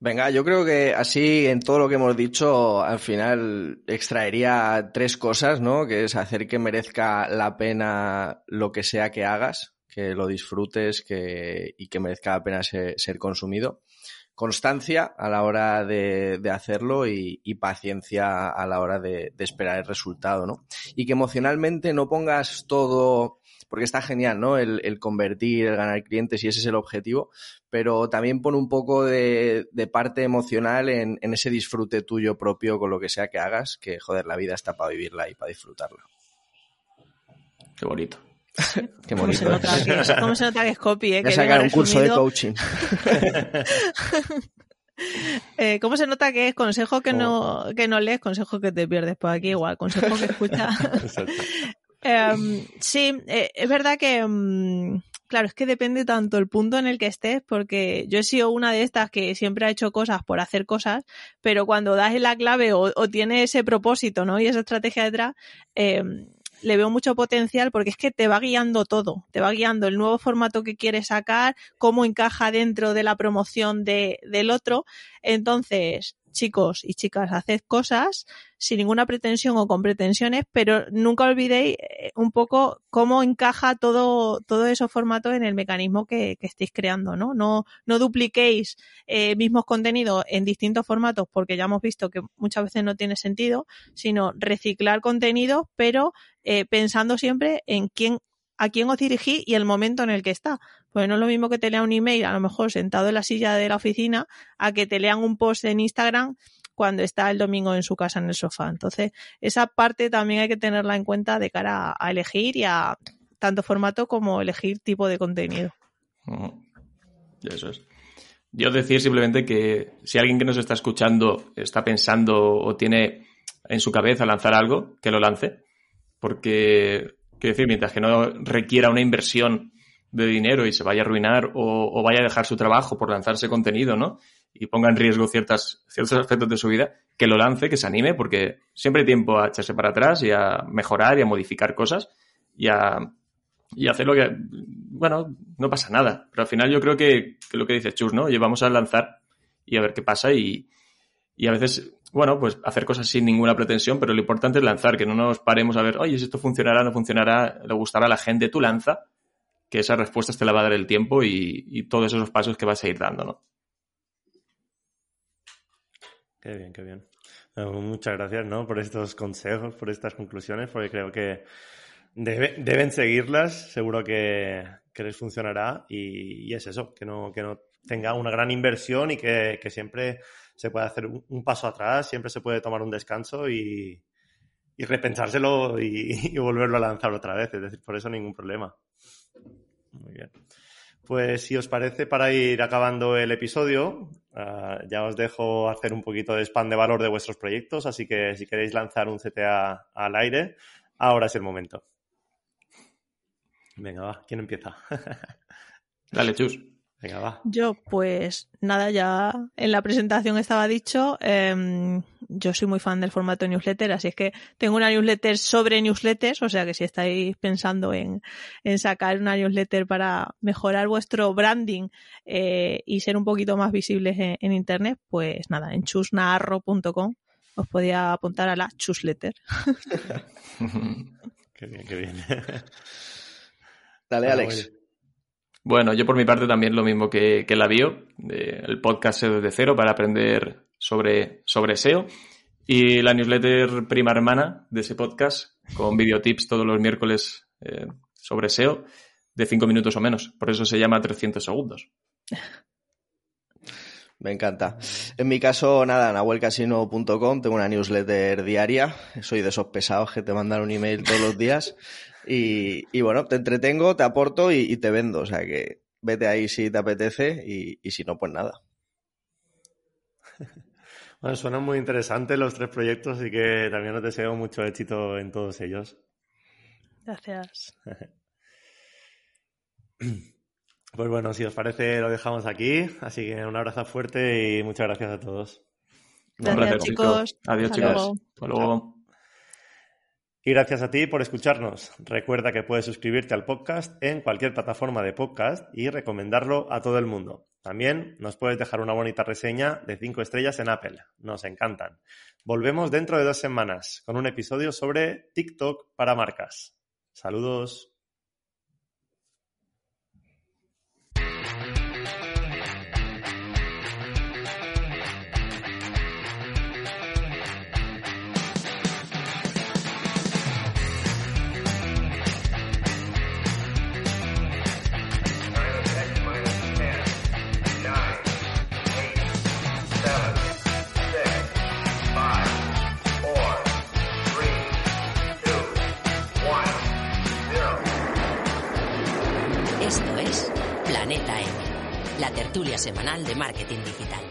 S5: Venga, yo creo que así en todo lo que hemos dicho, al final extraería tres cosas, ¿no? Que es hacer que merezca la pena lo que sea que hagas, que lo disfrutes que, y que merezca la pena ser, consumido. Constancia a la hora de, hacerlo y, paciencia a la hora de, de esperar el resultado, ¿no? Y que emocionalmente no pongas todo porque está genial, ¿no? El, convertir, el ganar clientes y ese es el objetivo, pero también pone un poco de, parte emocional en, ese disfrute tuyo propio con lo que sea que hagas, que joder, la vida está para vivirla y para disfrutarla.
S4: Qué bonito.
S5: Qué bonito. ¿Cómo se,
S3: nota que, es copy? Eh?
S5: Que sacar un curso de coaching.
S3: Eh, ¿Cómo se nota que es consejo que, no, que no lees, consejo que te pierdes? Pues aquí igual, consejo que escuchas. Em, sí, eh, es verdad que, mm, claro, es que depende tanto el punto en el que estés, porque yo he sido una de estas que siempre ha hecho cosas por hacer cosas, pero cuando das la clave o, o tiene ese propósito, ¿no? Y esa estrategia detrás, eh, le veo mucho potencial porque es que te va guiando todo, te va guiando el nuevo formato que quieres sacar, cómo encaja dentro de la promoción de, del otro. Entonces, chicos y chicas, haced cosas sin ninguna pretensión o con pretensiones, pero nunca olvidéis eh, un poco cómo encaja todo, todo esos formatos en el mecanismo que, que estéis creando, ¿no? No, no dupliquéis eh, mismos contenidos en distintos formatos porque ya hemos visto que muchas veces no tiene sentido, sino reciclar contenidos, pero eh, pensando siempre en quién a quién os dirigís y el momento en el que está. Pues no es lo mismo que te lea un email, a lo mejor sentado en la silla de la oficina, a que te lean un post en Instagram cuando está el domingo en su casa en el sofá. Entonces, esa parte también hay que tenerla en cuenta de cara a, elegir y a tanto formato como elegir tipo de contenido.
S4: Eso es. Yo decir simplemente que si alguien que nos está escuchando está pensando o tiene en su cabeza lanzar algo, que lo lance. Porque Quiero decir, mientras que no requiera una inversión de dinero y se vaya a arruinar o, vaya a dejar su trabajo por lanzarse contenido, ¿no? Y ponga en riesgo ciertas, ciertos aspectos de su vida, que lo lance, que se anime, porque siempre hay tiempo a echarse para atrás y a mejorar y a modificar cosas y a, y hacer lo que, bueno, no pasa nada. Pero al final yo creo que, que lo que dice Chus, ¿no? Oye, vamos a lanzar y a ver qué pasa y, y a veces bueno, pues hacer cosas sin ninguna pretensión, pero lo importante es lanzar, que no nos paremos a ver, oye, si esto funcionará, no funcionará, le gustará a la gente, tú lanza, que esas respuestas te la va a dar el tiempo y, todos esos pasos que vas a ir dando, ¿no?
S2: Qué bien, qué bien. muchas gracias, ¿no? Por estos consejos, por estas conclusiones, porque creo que deben seguirlas, seguro que, les funcionará y, es eso, que no, que no tenga una gran inversión y que, que siempre se puede hacer un, paso atrás, siempre se puede tomar un descanso y, repensárselo y, volverlo a lanzar otra vez. Es decir, por eso ningún problema. Muy bien. Pues si os parece, para ir acabando el episodio, ah, ya os dejo hacer un poquito de spam de valor de vuestros proyectos, así que si queréis lanzar un CTA al aire, ahora es el momento. Venga, va, ¿quién empieza?
S4: Dale, chus.
S3: Yo, pues nada, ya en la presentación estaba dicho, em, yo soy muy fan del formato newsletter, así es que tengo una newsletter sobre newsletters, o sea que si estáis pensando en, sacar una newsletter para mejorar vuestro branding eh, y ser un poquito más visibles en, internet, pues nada, en chusnarro.com os podía apuntar a la chusletter.
S2: qué bien, qué bien.
S5: Dale, Alex.
S4: Bueno, yo por mi parte también lo mismo que, que la bio, el podcast SEO desde cero para aprender sobre, sobre SEO y la newsletter prima hermana de ese podcast con videotips todos los miércoles eh, sobre SEO de cinco minutos o menos. Por eso se llama 300 segundos.
S5: Me encanta. En mi caso, nada, nahuelcasino.com, tengo una newsletter diaria. Soy de esos pesados que te mandan un email todos los días. Y, bueno, te entretengo, te aporto y, te vendo. O sea que vete ahí si te apetece y, si no, pues nada.
S2: Bueno, suenan muy interesantes los tres proyectos y que también os deseo mucho éxito en todos ellos.
S3: Gracias.
S2: Pues bueno, si os parece, lo dejamos aquí. Así que un abrazo fuerte y muchas gracias a todos.
S3: Gracias, chicos.
S4: Adiós, chicos. Hasta luego.
S2: Y gracias a ti por escucharnos. Recuerda que puedes suscribirte al podcast en cualquier plataforma de podcast y recomendarlo a todo el mundo. También nos puedes dejar una bonita reseña de 5 estrellas en Apple. Nos encantan. Volvemos dentro de dos semanas con un episodio sobre TikTok para marcas. Saludos.
S1: La tertulia semanal de marketing digital.